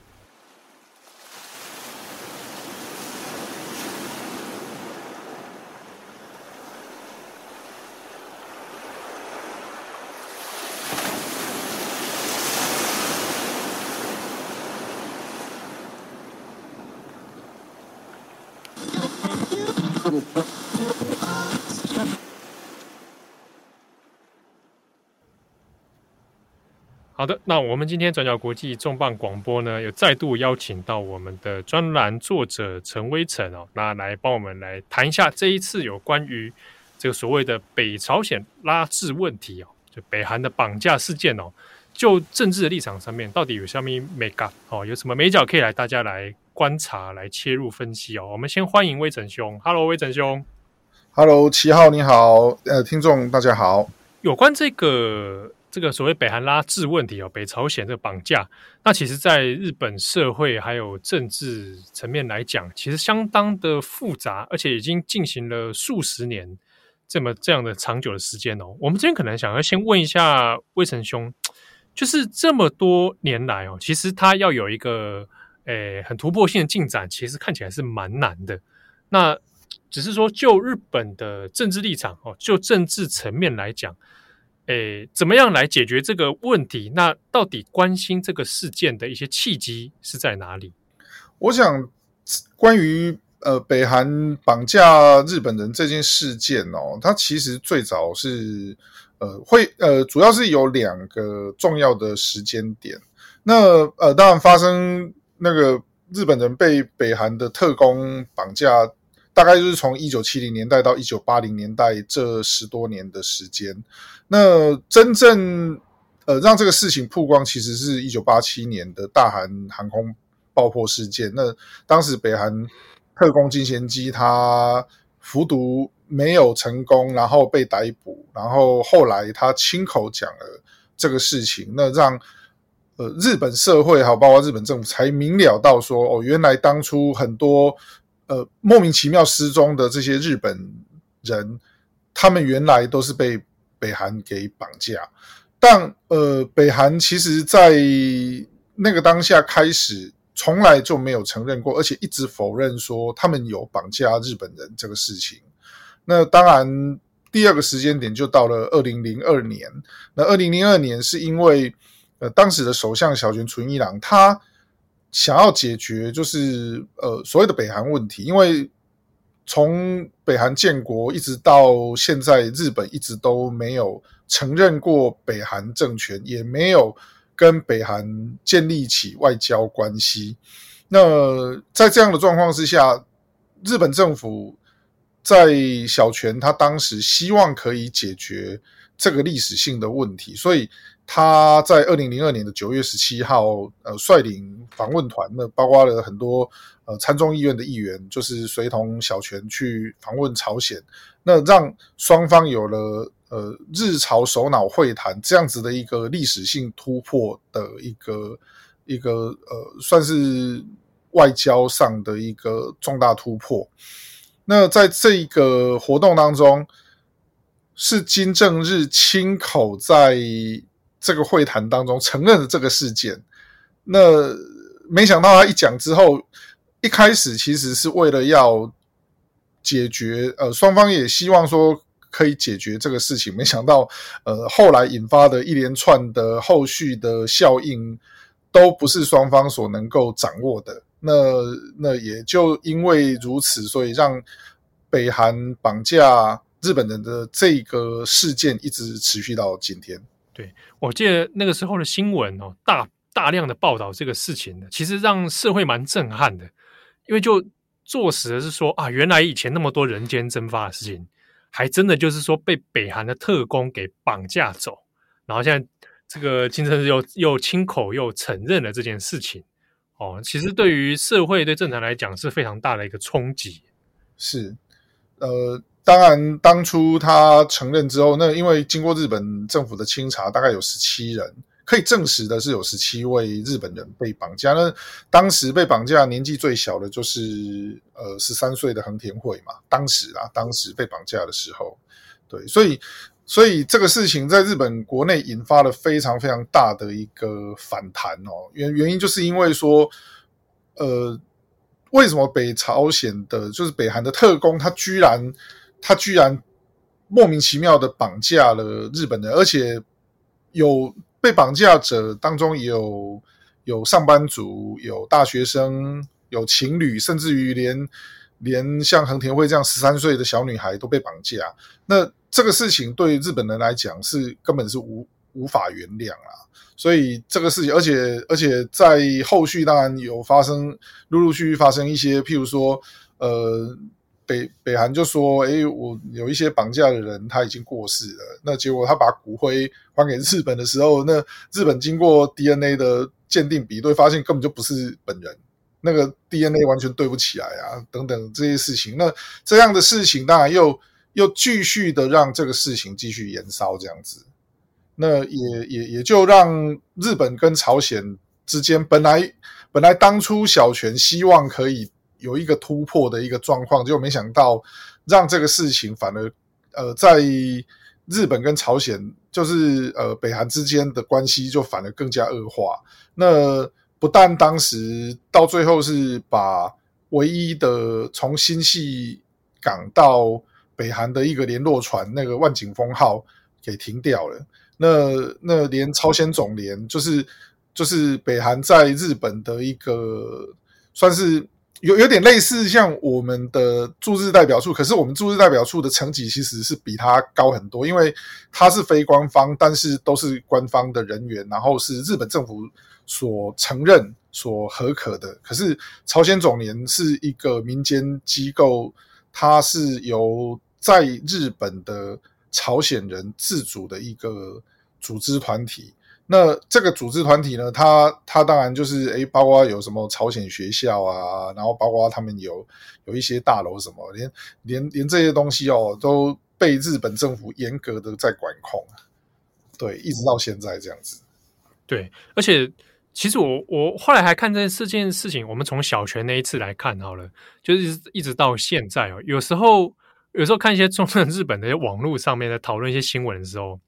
好的，那我们今天转角国际重磅广播呢，有再度邀请到我们的专栏作者陈威成哦，那来帮我们来谈一下这一次有关于这个所谓的北朝鲜拉制问题哦，就北韩的绑架事件哦，就政治的立场上面到底有什么美感哦，有什么美角可以来大家来观察、来切入分析哦。我们先欢迎威成兄，Hello，威成兄，Hello，七号你好，呃，听众大家好，有关这个。这个所谓北韩拉致问题哦，北朝鲜这个绑架，那其实在日本社会还有政治层面来讲，其实相当的复杂，而且已经进行了数十年这么这样的长久的时间哦。我们这边可能想要先问一下魏成兄，就是这么多年来哦，其实他要有一个诶很突破性的进展，其实看起来是蛮难的。那只是说就日本的政治立场哦，就政治层面来讲。诶，怎么样来解决这个问题？那到底关心这个事件的一些契机是在哪里？我想，关于呃北韩绑架日本人这件事件哦，它其实最早是呃会呃主要是有两个重要的时间点。那呃当然发生那个日本人被北韩的特工绑架。大概就是从一九七零年代到一九八零年代这十多年的时间，那真正呃让这个事情曝光，其实是一九八七年的大韩航空爆破事件。那当时北韩特工金贤基他服毒没有成功，然后被逮捕，然后后来他亲口讲了这个事情，那让呃日本社会还包括日本政府才明了到说，哦，原来当初很多。呃，莫名其妙失踪的这些日本人，他们原来都是被北韩给绑架，但呃，北韩其实在那个当下开始，从来就没有承认过，而且一直否认说他们有绑架日本人这个事情。那当然，第二个时间点就到了二零零二年。那二零零二年是因为呃，当时的首相小泉纯一郎他。想要解决就是呃所谓的北韩问题，因为从北韩建国一直到现在，日本一直都没有承认过北韩政权，也没有跟北韩建立起外交关系。那在这样的状况之下，日本政府在小泉他当时希望可以解决这个历史性的问题，所以他在二零零二年的九月十七号，呃，率领访问团，那包括了很多呃参众议院的议员，就是随同小泉去访问朝鲜，那让双方有了呃日朝首脑会谈这样子的一个历史性突破的一个一个呃，算是外交上的一个重大突破。那在这一个活动当中，是金正日亲口在这个会谈当中承认了这个事件。那没想到他一讲之后，一开始其实是为了要解决，呃，双方也希望说可以解决这个事情。没想到，呃，后来引发的一连串的后续的效应，都不是双方所能够掌握的。那那也就因为如此，所以让北韩绑架日本人的这个事件一直持续到今天。对，我记得那个时候的新闻哦，大大量的报道这个事情呢，其实让社会蛮震撼的，因为就坐实的是说啊，原来以前那么多人间蒸发的事情，还真的就是说被北韩的特工给绑架走，然后现在这个金正日又又亲口又承认了这件事情。哦，其实对于社会对政坛来讲是非常大的一个冲击。是，呃，当然当初他承认之后，那因为经过日本政府的清查，大概有十七人可以证实的是有十七位日本人被绑架。那当时被绑架年纪最小的就是呃十三岁的横田惠嘛。当时啊，当时被绑架的时候，对，所以。所以这个事情在日本国内引发了非常非常大的一个反弹哦，原原因就是因为说，呃，为什么北朝鲜的，就是北韩的特工，他居然他居然莫名其妙的绑架了日本人，而且有被绑架者当中也有有上班族、有大学生、有情侣，甚至于连连像横田惠这样十三岁的小女孩都被绑架，那。这个事情对日本人来讲是根本是无无法原谅啊，所以这个事情，而且而且在后续当然有发生，陆陆续续发生一些，譬如说，呃，北北韩就说，诶，我有一些绑架的人他已经过世了，那结果他把骨灰还给日本的时候，那日本经过 DNA 的鉴定比对，发现根本就不是本人，那个 DNA 完全对不起来啊，等等这些事情，那这样的事情当然又。又继续的让这个事情继续延烧，这样子，那也也也就让日本跟朝鲜之间本来本来当初小泉希望可以有一个突破的一个状况，就没想到让这个事情反而呃在日本跟朝鲜就是呃北韩之间的关系就反而更加恶化。那不但当时到最后是把唯一的从新潟港到北韩的一个联络船，那个万景峰号给停掉了。那那连朝鲜总联，就是就是北韩在日本的一个，算是有有点类似像我们的驻日代表处，可是我们驻日代表处的层级其实是比它高很多，因为它是非官方，但是都是官方的人员，然后是日本政府所承认、所核可的。可是朝鲜总联是一个民间机构。它是由在日本的朝鲜人自主的一个组织团体。那这个组织团体呢，它它当然就是诶，包括有什么朝鲜学校啊，然后包括他们有有一些大楼什么，连连连这些东西哦，都被日本政府严格的在管控。对，一直到现在这样子。对，而且。其实我我后来还看这四件事情，我们从小泉那一次来看好了，就是一直到现在哦。有时候有时候看一些中 日本的网络上面的讨论一些新闻的时候，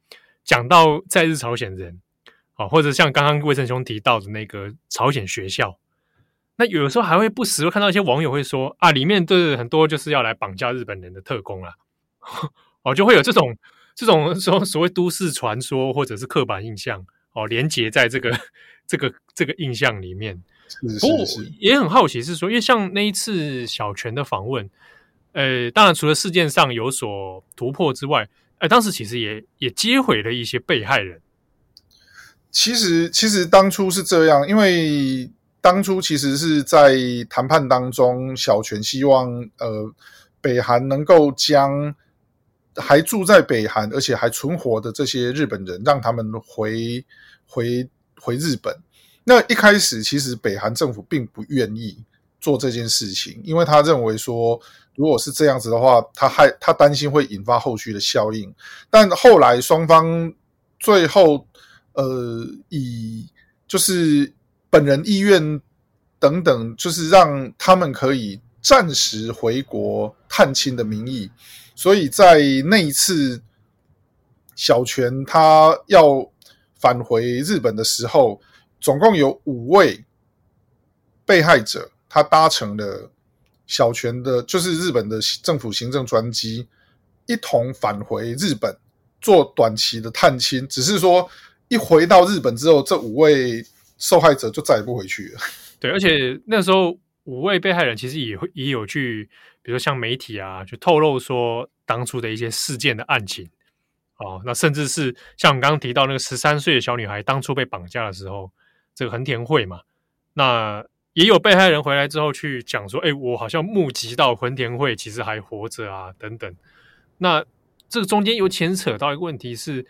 讲到在日朝鲜人啊，或者像刚刚魏胜兄提到的那个朝鲜学校，那有时候还会不时会看到一些网友会说啊，里面对很多就是要来绑架日本人的特工啊，哦，就会有这种这种说所谓都市传说或者是刻板印象哦，连结在这个。这个这个印象里面，不过也很好奇是说，因为像那一次小泉的访问，呃，当然除了事件上有所突破之外，呃，当时其实也也接回了一些被害人。其实，其实当初是这样，因为当初其实是在谈判当中，小泉希望呃北韩能够将还住在北韩而且还存活的这些日本人，让他们回回回日本。那一开始，其实北韩政府并不愿意做这件事情，因为他认为说，如果是这样子的话，他害他担心会引发后续的效应。但后来双方最后。呃，以就是本人意愿等等，就是让他们可以暂时回国探亲的名义，所以在那一次小泉他要返回日本的时候，总共有五位被害者，他搭乘了小泉的，就是日本的政府行政专机，一同返回日本做短期的探亲，只是说。一回到日本之后，这五位受害者就再也不回去了。对，而且那时候五位被害人其实也会也有去，比如说像媒体啊，就透露说当初的一些事件的案情。哦，那甚至是像我们刚刚提到那个十三岁的小女孩当初被绑架的时候，这个横田惠嘛，那也有被害人回来之后去讲说，哎，我好像目击到横田惠其实还活着啊，等等。那这个中间有牵扯到一个问题是。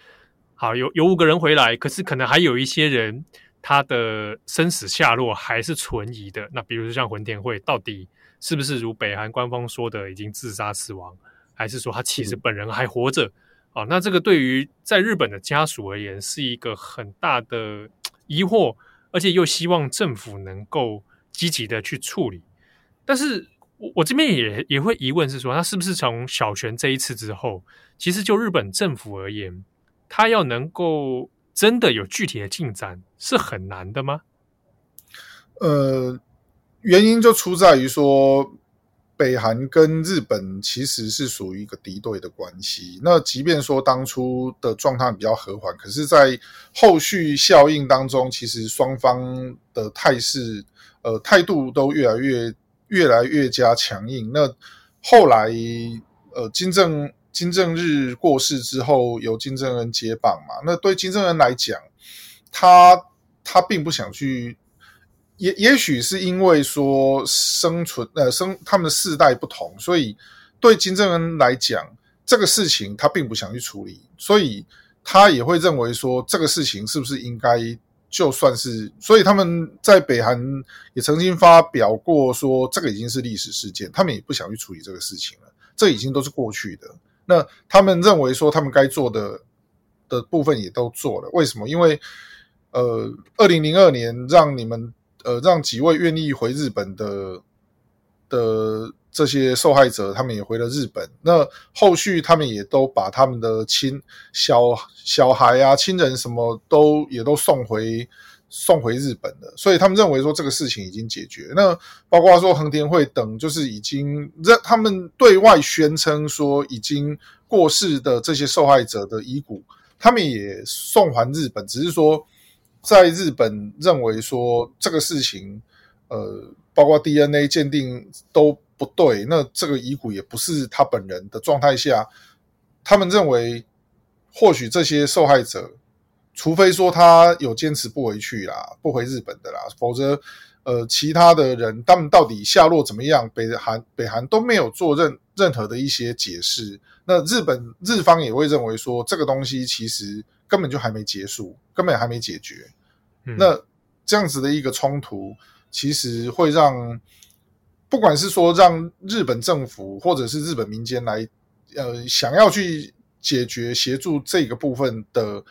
好，有有五个人回来，可是可能还有一些人，他的生死下落还是存疑的。那比如说像横田会，到底是不是如北韩官方说的已经自杀死亡，还是说他其实本人还活着？啊、嗯，那这个对于在日本的家属而言是一个很大的 疑惑，而且又希望政府能够积极的去处理。但是我我这边也也会疑问是说，他是不是从小泉这一次之后，其实就日本政府而言，他要能够真的有具体的进展是很难的吗？呃，原因就出在于说，北韩跟日本其实是属于一个敌对的关系。那即便说当初的状态比较和缓，可是，在后续效应当中，其实双方的态势、呃态度都越来越、越来越加强硬。那后来，呃，金正。金正日过世之后，由金正恩接棒嘛。那对金正恩来讲，他他并不想去，也也许是因为说生存呃生他们世代不同，所以对金正恩来讲，这个事情他并不想去处理，所以他也会认为说这个事情是不是应该就算是，所以他们在北韩也曾经发表过说这个已经是历史事件，他们也不想去处理这个事情了，这已经都是过去的。那他们认为说，他们该做的的部分也都做了。为什么？因为呃，二零零二年让你们呃让几位愿意回日本的的这些受害者，他们也回了日本。那后续他们也都把他们的亲小小孩啊、亲人什么都也都送回。送回日本的，所以他们认为说这个事情已经解决。那包括说横田惠等，就是已经让他们对外宣称说已经过世的这些受害者的遗骨，他们也送还日本。只是说在日本认为说这个事情，呃，包括 DNA 鉴定都不对，那这个遗骨也不是他本人的状态下，他们认为或许这些受害者。除非说他有坚持不回去啦，不回日本的啦，否则，呃，其他的人他们到底下落怎么样？北韩北韩都没有做任任何的一些解释。那日本日方也会认为说，这个东西其实根本就还没结束，根本还没解决。嗯、那这样子的一个冲突，其实会让不管是说让日本政府或者是日本民间来，呃，想要去解决协助这个部分的。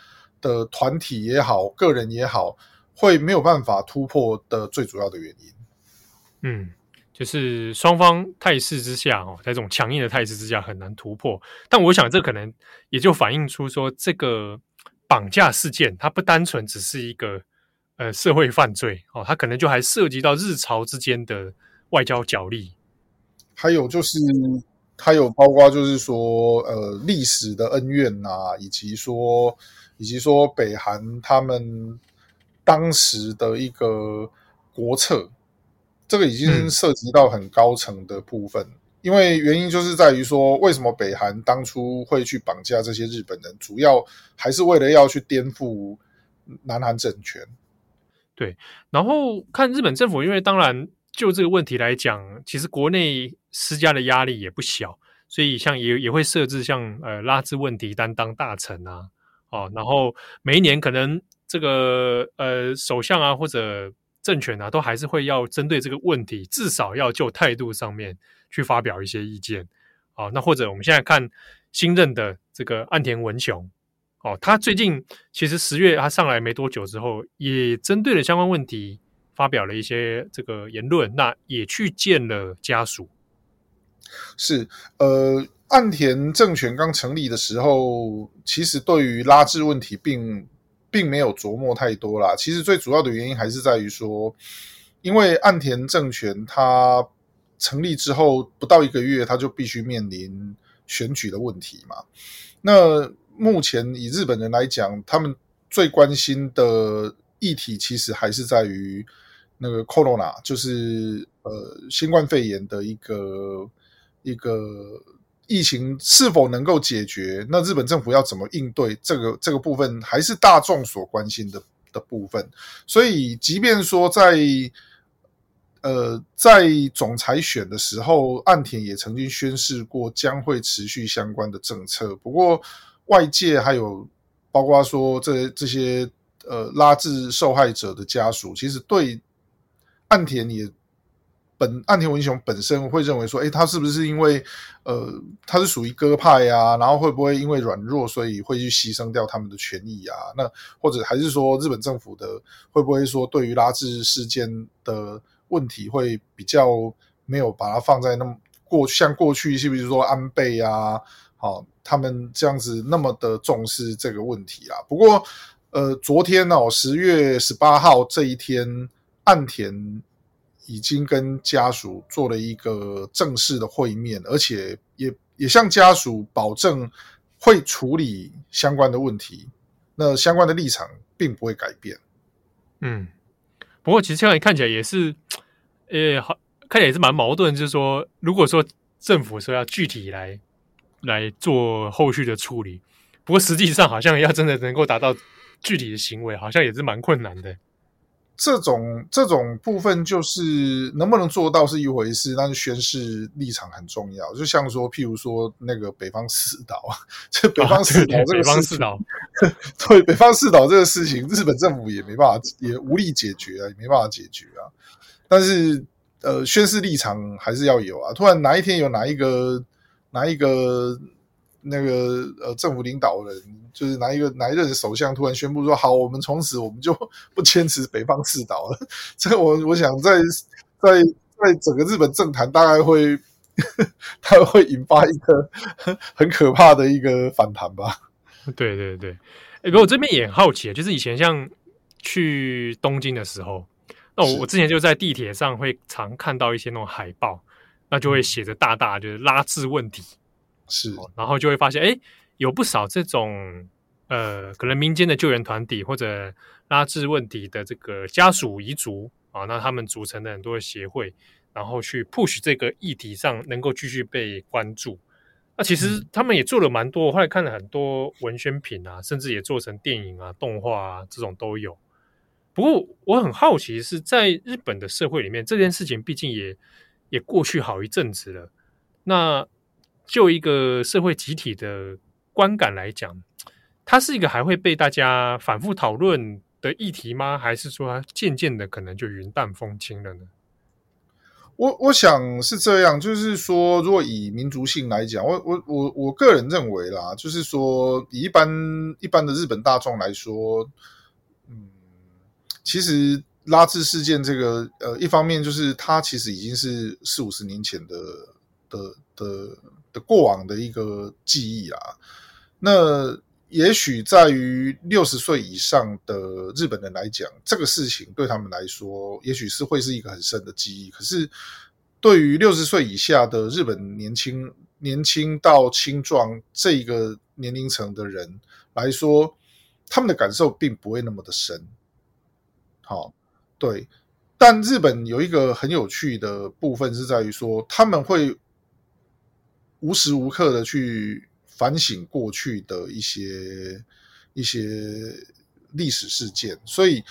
的团体也好，个人也好，会没有办法突破的最主要的原因。嗯，就是双方态势之下哦，在这种强硬的态势之下很难突破。但我想，这可能也就反映出说，这个绑架事件它不单纯只是一个呃社会犯罪哦，它可能就还涉及到日朝之间的外交角力，还有就是还有包括就是说呃历史的恩怨呐、啊，以及说。以及说北韩他们当时的一个国策，这个已经涉及到很高层的部分。因为原因就是在于说，为什么北韩当初会去绑架这些日本人，主要还是为了要去颠覆南韩政权。对，然后看日本政府，因为当然就这个问题来讲，其实国内施加的压力也不小，所以像也也会设置像呃拉致问题担当大臣啊，哦，然后每一年可能这个呃首相啊或者政权啊，都还是会要针对这个问题，至少要就态度上面。去发表一些意见，哦，那或者我们现在看新任的这个岸田文雄，哦，他最近其实十月他上来没多久之后，也针对了相关问题发表了一些这个言论，那也去见了家属。是，呃，岸田政权刚成立的时候，其实对于拉致问题并并没有琢磨太多啦。其实最主要的原因还是在于说，因为岸田政权他。成立之后不到一个月，他就必须面临选举的问题嘛。那目前以日本人来讲，他们最关心的议题其实还是在于那个 corona，就是呃新冠肺炎的一个一个疫情是否能够解决？那日本政府要怎么应对这个这个部分，还是大众所关心的的部分。所以，即便说在呃，在总裁选的时候，岸田也曾经宣示过将会持续相关的政策。不过，外界还有包括说这这些呃拉致受害者的家属，其实对岸田也本岸田文雄本身会认为说，诶，他是不是因为呃他是属于鸽派啊？然后会不会因为软弱，所以会去牺牲掉他们的权益啊？那或者还是说日本政府的会不会说对于拉致事件的问题会比较没有把它放在那么过像过去，是不是说安倍啊，好，他们这样子那么的重视这个问题啊？不过，呃，昨天哦，十月十八号这一天，岸田已经跟家属做了一个正式的会面，而且也也向家属保证会处理相关的问题，那相关的立场并不会改变。嗯，不过其实现在 看起来也是。呃，好，看起来也是蛮矛盾。就是说，如果说政府说要具体来来做后续的处理，不过实际上好像要真的能够达到具体的行为，好像也是蛮困难的。这种这种部分就是能不能做到是一回事，但是宣示立场很重要。就像说，譬如说那个北方四岛，这北方四岛这个事情，对北方四岛这个事情，日本政府也没办法，也无力解决啊，也没办法解决啊。但是，呃，宣示立场还是要有啊。突然哪一天有哪一个哪一个那个呃政府领导人，就是哪一个哪一任首相突然宣布说好，我们从此我们就 不坚持北方四岛了。这个我我想在在在整个日本政坛大概会，它会引发一个很可怕的一个反弹吧。对 对对，哎，不过我这边也很好奇，就是以前像去东京的时候。那我我之前就在地铁上会常看到一些那种海报，那就会写着大大就是拉致问题，是，然后就会发现，哎，有不少这种呃，可能民间的救援团体或者拉致问题的这个家属遗族啊，那他们组成的很多协会，然后去 push 这个议题上能够继续被关注。那其实他们也做了蛮多，我后来看了很多文宣品啊，甚至也做成电影啊、动画啊，这种都有。不过我很好奇，是在日本的社会里面，这件事情毕竟也也过去好一阵子了。那就一个社会集体的观感来讲，它是一个还会被大家反复讨论的议题吗？还是说它渐渐的可能就云淡风轻了呢？我我想是这样，就是说，如果以民族性来讲，我我我我个人认为啦，就是说，以一般一般的日本大众来说。嗯其实拉致事件这个，呃，一方面就是它其实已经是四五十年前的的的的过往的一个记忆啊。那也许在于六十岁以上的日本人来讲，这个事情对他们来说，也许是会是一个很深的记忆。可是对于六十岁以下的日本年轻年轻到青壮这一个年龄层的人来说，他们的感受并不会那么的深。好，对，但日本有一个很有趣的部分是在于说，他们会无时无刻的去反省过去的一些一些历史事件，所以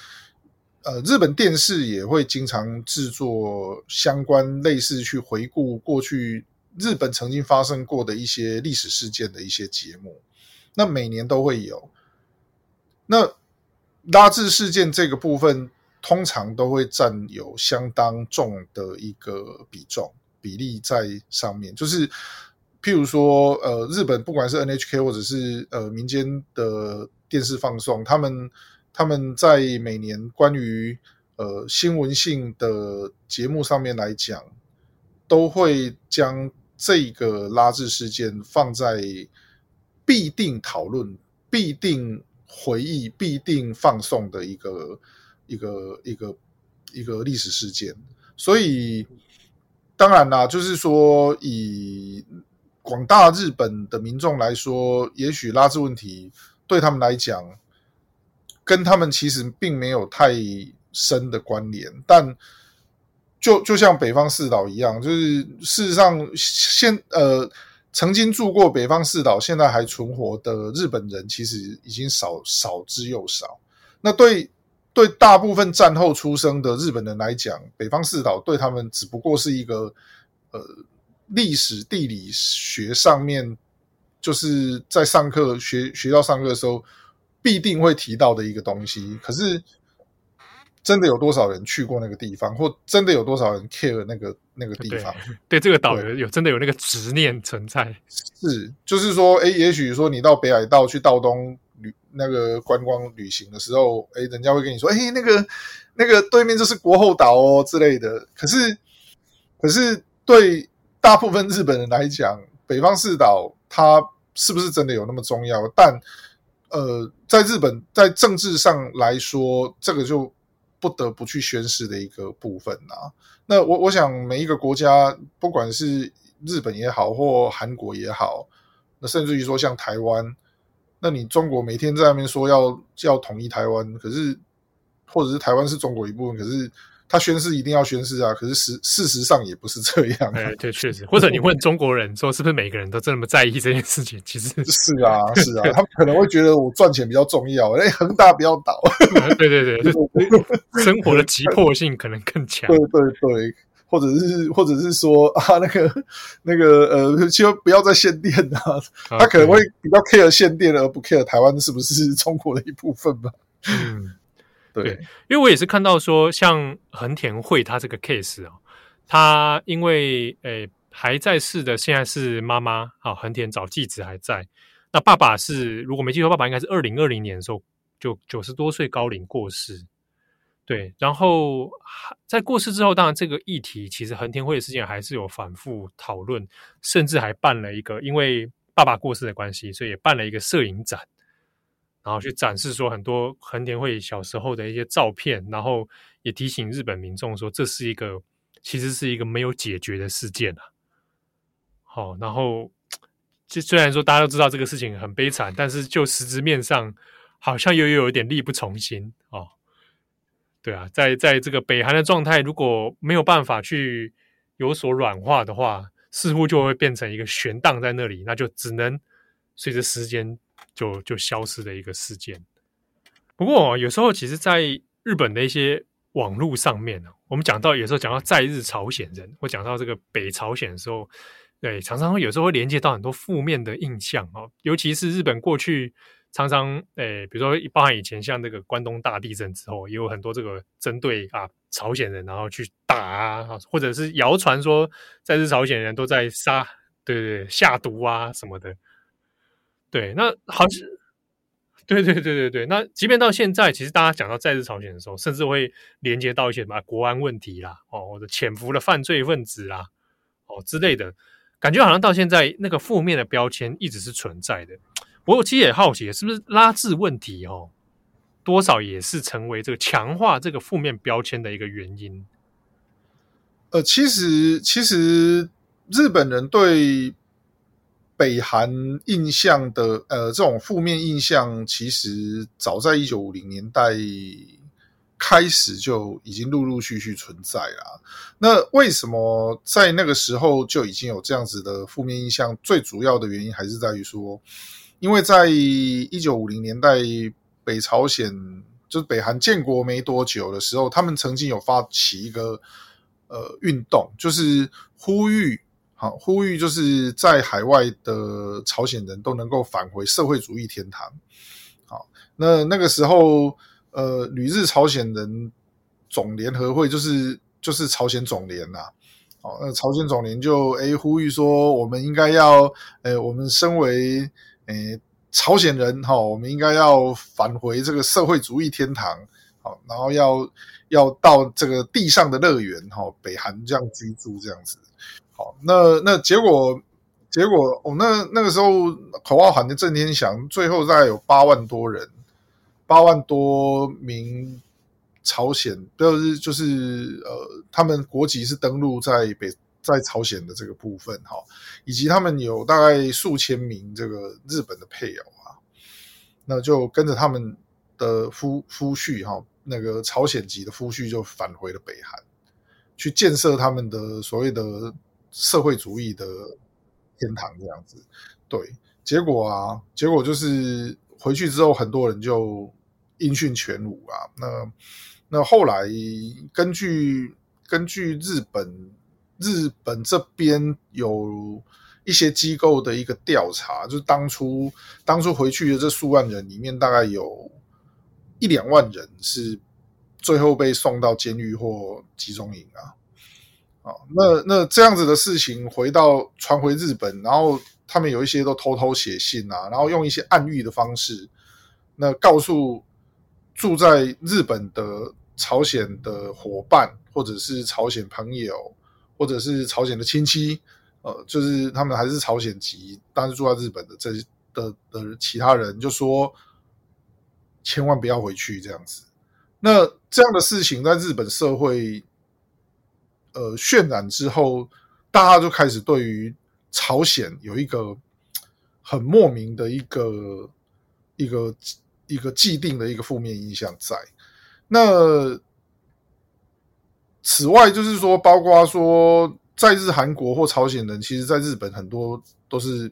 呃，日本电视也会经常制作相关类似去回顾过去日本曾经发生过的一些历史事件的一些节目，那每年都会有。那拉致事件这个部分，通常都会占有相当重的一个比重比例在上面，就是譬如说，呃，日本不管是 NHK 或者是呃民间的电视放送，他们他们在每年关于呃新闻性的节目上面来讲，都会将这个拉致事件放在必定讨论、必定回忆、必定放送的一个。一个一个一个历史事件，所以当然啦，就是说以广大日本的民众来说，也许拉致问题对他们来讲，跟他们其实并没有太深的关联。但就就像北方四岛一样，就是事实上现呃曾经住过北方四岛，现在还存活的日本人，其实已经少少之又少。那对。对大部分战后出生的日本人来讲，北方四岛对他们只不过是一个呃历史地理学上面，就是在上课学学校上课的时候必定会提到的一个东西。可是真的有多少人去过那个地方，或真的有多少人 care 那个那个地方？对，对这个岛有有真的有那个执念存在？是，就是说，哎，也许说你到北海道去道东。旅那个观光旅行的时候，哎，人家会跟你说，哎，那个那个对面就是国后岛哦之类的。可是，可是对大部分日本人来讲，北方四岛它是不是真的有那么重要？但呃，在日本在政治上来说，这个就不得不去宣示的一个部分啊。那我我想，每一个国家，不管是日本也好，或韩国也好，那甚至于说像台湾。那你中国每天在那边说要要统一台湾，可是或者是台湾是中国一部分，可是他宣誓一定要宣誓啊，可是实事实上也不是这样。哎，对，确实。或者你问 中国人说，是不是每个人都这么在意这件事情？其实是啊，是啊，他们可能会觉得我赚钱比较重要，哎，恒大不要倒。对 对对，生活的急迫性可能更强。对对对。或者是，或者是说啊，那个那个呃，就不要再限电啊。他可能会比较 care 限电，而不 care 台湾是不是中国的一部分吧。嗯，对，因为我也是看到说，像横田惠他这个 case 哦，他因为诶还在世的现在是妈妈啊，横田早纪子还在。那爸爸是如果没记错，爸爸应该是二零二零年的时候就九十多岁高龄过世。对，然后在过世之后，当然这个议题其实横田惠事件还是有反复讨论，甚至还办了一个，因为爸爸过世的关系，所以也办了一个摄影展，然后去展示说很多横田惠小时候的一些照片，然后也提醒日本民众说，这是一个其实是一个没有解决的事件啊。好，然后就虽然说大家都知道这个事情很悲惨，但是就实质面上好像又又有一点力不从心哦。对啊，在在这个北韩的状态，如果没有办法去有所软化的话，似乎就会变成一个悬荡在那里，那就只能随着时间就就消失的一个事件。不过有时候，其实，在日本的一些网络上面呢，我们讲到有时候讲到在日朝鲜人，或讲到这个北朝鲜的时候，对，常常会有时候会连接到很多负面的印象哦，尤其是日本过去。常常，诶、比如说，包含以前像那个关东大地震之后，也有很多这个针对啊朝鲜人，然后去打啊，或者是谣传说在日朝鲜人都在杀，对对对，下毒啊什么的。对，那好像，对对对对对，那即便到现在，其实大家讲到在日朝鲜的时候，甚至会连接到一些什么国安问题啦，哦，或者潜伏的犯罪分子啦，哦之类的，感觉好像到现在那个负面的标签一直是存在的。我其实也好奇，是不是拉致问题哦，多少也是成为这个强化这个负面标签的一个原因？呃，其实其实日本人对北韩印象的呃这种负面印象，其实早在一九五零年代开始就已经陆陆续续存在了。那为什么在那个时候就已经有这样子的负面印象？最主要的原因还是在于说，因为在一九五零年代，北朝鲜就是北韩建国没多久的时候，他们曾经有发起一个呃运动，就是呼吁，好呼吁，就是在海外的朝鲜人都能够返回社会主义天堂。好，那那个时候。呃，旅日朝鲜人总联合会就是就是朝鲜总联呐，哦，那朝鲜总联就诶呼吁说，我们应该要，诶我们身为诶朝鲜人哈，我们应该要返回这个社会主义天堂，好，然后要要到这个地上的乐园哈，北韩这样居住这样子，好，那那结果结果哦，那那个时候口号喊得震天响，最后大概有八万多人。八万多名朝鲜，就是就是呃，他们国籍是登陆在北在朝鲜的这个部分哈，以及他们有大概数千名这个日本的配偶啊，那就跟着他们的夫夫婿哈，那个朝鲜籍的夫婿就返回了北韩，去建设他们的所谓的社会主义的天堂这样子。对，结果啊，结果就是。回去之后，很多人就音讯全无啊。那那后来根据根据日本日本这边有一些机构的一个调查，就是当初当初回去的这数万人里面，大概有一两万人是最后被送到监狱或集中营啊。啊，那那这样子的事情回到传回日本，然后。他们有一些都偷偷写信啊，然后用一些暗喻的方式，那告诉住在日本的朝鲜的伙伴，或者是朝鲜朋友，或者是朝鲜的亲戚，呃，就是他们还是朝鲜籍，但是住在日本的这的的其他人，就说千万不要回去这样子。那这样的事情在日本社会，呃，渲染之后，大家就开始对于。朝鲜有一个很莫名的一个一个一个既定的一个负面印象在。那此外，就是说，包括说，在日韩国或朝鲜人，其实在日本很多都是，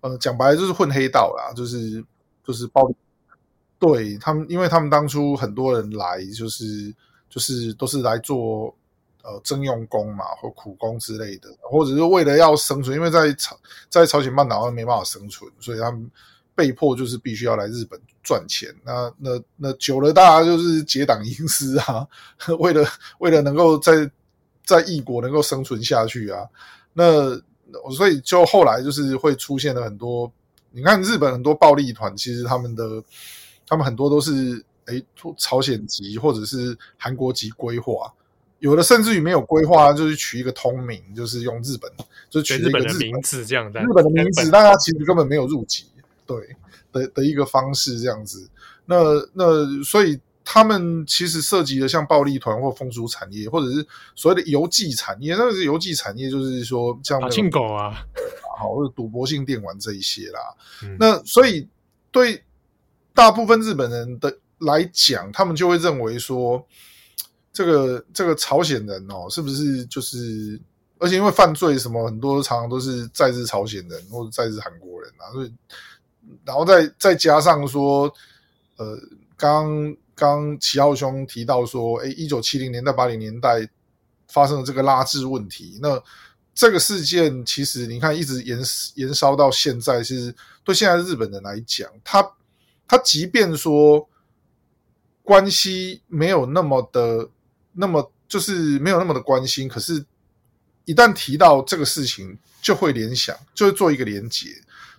呃，讲白了就是混黑道啦，就是就是暴力。对他们，因为他们当初很多人来，就是就是都是来做。呃，征用工嘛，或苦工之类的，或者是为了要生存，因为在朝在朝鲜半岛上没办法生存，所以他们被迫就是必须要来日本赚钱。那那那久了，大家就是结党营私啊，为了为了能够在在异国能够生存下去啊。那所以就后来就是会出现了很多，你看日本很多暴力团，其实他们的他们很多都是诶朝鲜籍或者是韩国籍归化。有的甚至于没有规划，就是取一个通名，就是用日本，就取一个日本，的名字这样，日本的名字，大家其实根本没有入籍，对的的一个方式这样子。那那所以他们其实涉及的像暴力团或风俗产业，或者是所谓的游记产业，那个是游记产业，就是说像打进狗啊，好或者赌博性电玩这一些啦。嗯、那所以对大部分日本人的来讲，他们就会认为说。这个这个朝鲜人哦，是不是就是？而且因为犯罪什么很多，常常都是在日朝鲜人或者在日韩国人啊，所以然后再再加上说，呃，刚刚齐浩兄提到说，哎，一九七零年代八零年代发生了这个拉致问题，那这个事件其实你看一直延延烧到现在，其实对现在日本人来讲，他他即便说关系没有那么的。那么就是没有那么的关心，可是，一旦提到这个事情，就会联想，就会做一个连结，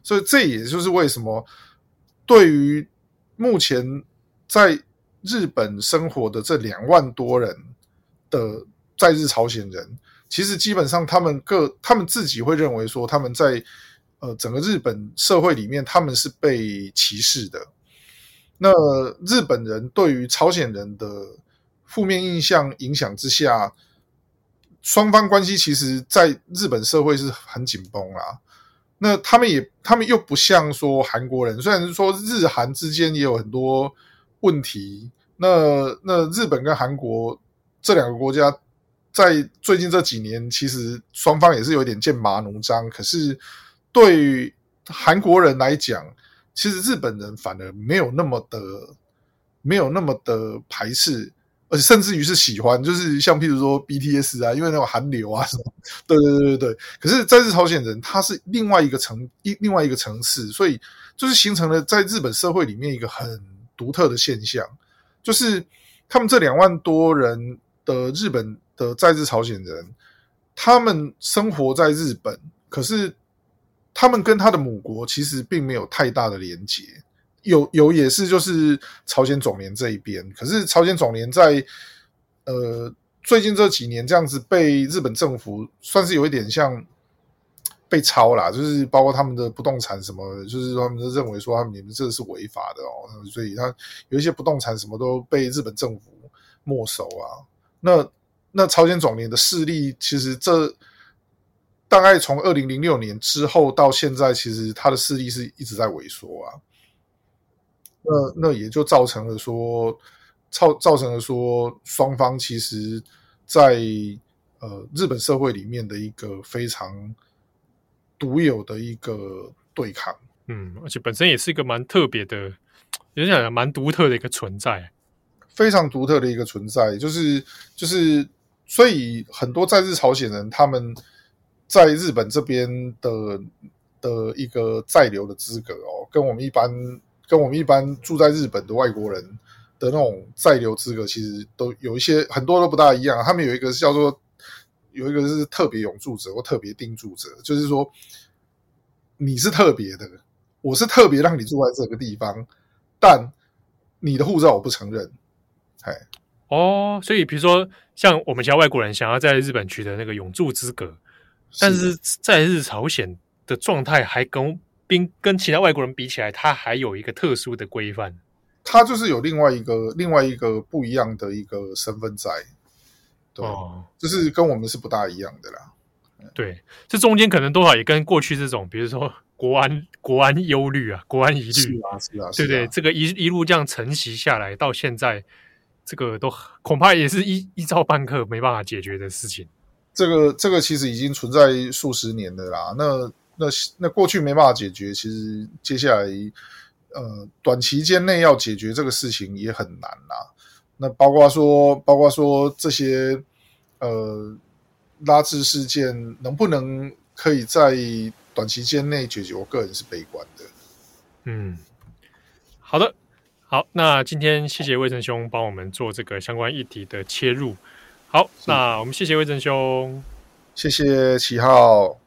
所以这也就是为什么对于目前在日本生活的这两万多人的在日朝鲜人，其实基本上他们各他们自己会认为说，他们在呃整个日本社会里面，他们是被歧视的。那日本人对于朝鲜人的负面印象影响之下，双方关系其实在日本社会是很紧绷啦。那他们也，他们又不像说韩国人，虽然是说日韩之间也有很多问题，那那日本跟韩国这两个国家，在最近这几年，其实双方也是有点剑拔弩张。可是对于韩国人来讲，其实日本人反而没有那么的没有那么的排斥。而且甚至于是喜欢，就是像譬如说 BTS 啊，因为那种韩流啊什么，对对对对对。可是，在日朝鲜人，他是另外一个层一另外一个层次，所以就是形成了在日本社会里面一个很独特的现象，就是他们这两万多人的日本的在日朝鲜人，他们生活在日本，可是他们跟他的母国其实并没有太大的连结。有有也是就是朝鲜总连这一边，可是朝鲜总连在呃最近这几年这样子被日本政府算是有一点像被抄啦，就是包括他们的不动产什么，就是他们都认为说他们你们这是违法的哦，所以他有一些不动产什么都被日本政府没收啊。那那朝鲜总连的势力其实这大概从二零零六年之后到现在，其实他的势力是一直在萎缩啊。那那也就造成了说，造造成了说，双方其实在呃日本社会里面的一个非常独有的一个对抗。嗯，而且本身也是一个蛮特别的，有点讲蛮独特的一个存在，非常独特的一个存在。就是就是，所以很多在日朝鲜人他们在日本这边的的一个在留的资格哦，跟我们一般。跟我们一般住在日本的外国人的那种在留资格，其实都有一些很多都不大一样。他们有一个是叫做有一个是特别永住者或特别定住者，就是说你是特别的，我是特别让你住在这个地方，但你的护照我不承认。哎，哦，所以比如说像我们家外国人想要在日本取得那个永住资格，但是在日朝鲜的状态还跟。并跟其他外国人比起来，他还有一个特殊的规范，他就是有另外一个另外一个不一样的一个身份在，对，哦、就是跟我们是不大一样的啦。对，这中间可能多少也跟过去这种，比如说国安国安忧虑啊，国安疑虑，是啊是啊，对对，这个一一路这样承袭下来，到现在这个都恐怕也是一一朝半刻没办法解决的事情。这个这个其实已经存在数十年的啦，那。那那过去没办法解决，其实接下来呃短期间内要解决这个事情也很难啦。那包括说，包括说这些呃拉致事件能不能可以在短期间内解决，我个人是悲观的。嗯，好的，好，那今天谢谢魏正兄帮我们做这个相关议题的切入。好，那我们谢谢魏正兄，谢谢七号。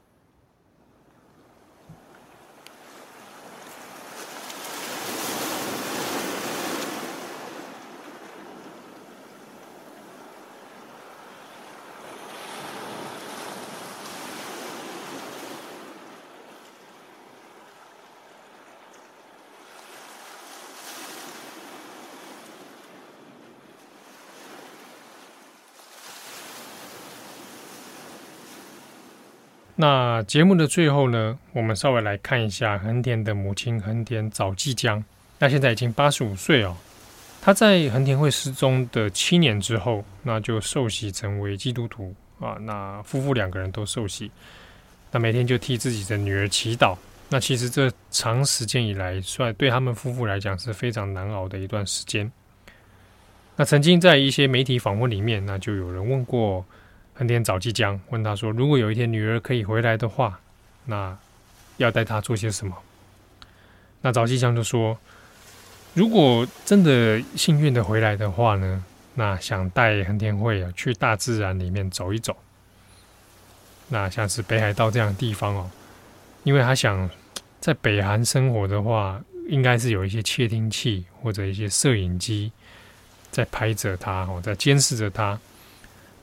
那节目的最后呢，我们稍微来看一下横田的母亲横田早纪江。那现在已经八十五岁哦。他在横田会失踪的七年之后，那就受洗成为基督徒啊。那夫妇两个人都受洗，那每天就替自己的女儿祈祷。那其实这长时间以来，算对他们夫妇来讲是非常难熬的一段时间。那曾经在一些媒体访问里面，那就有人问过。横田早纪江问他说：“如果有一天女儿可以回来的话，那要带她做些什么？”那早纪江就说：“如果真的幸运的回来的话呢，那想带横田惠啊去大自然里面走一走。那像是北海道这样的地方哦，因为他想在北韩生活的话，应该是有一些窃听器或者一些摄影机在拍着他哦，在监视着他。”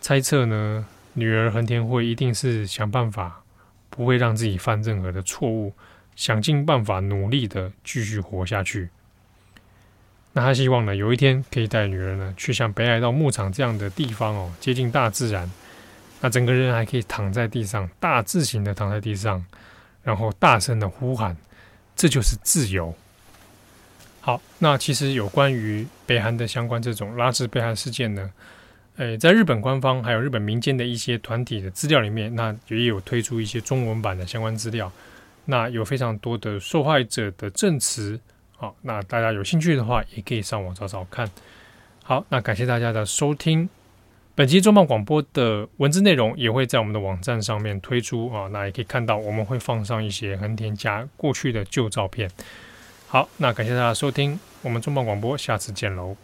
猜测呢，女儿横田惠一定是想办法，不会让自己犯任何的错误，想尽办法努力的继续活下去。那他希望呢，有一天可以带女儿呢去像北海道牧场这样的地方哦，接近大自然。那整个人还可以躺在地上，大字型的躺在地上，然后大声的呼喊：“这就是自由。”好，那其实有关于北韩的相关这种拉致被害事件呢，诶，在日本官方还有日本民间的一些团体的资料里面，那也有推出一些中文版的相关资料。那有非常多的受害者的证词，好，那大家有兴趣的话，也可以上网找找看。好，那感谢大家的收听。本期重磅广播的文字内容也会在我们的网站上面推出啊，那也可以看到我们会放上一些横田家过去的旧照片。好，那感谢大家收听，我们重磅广播，下次见喽。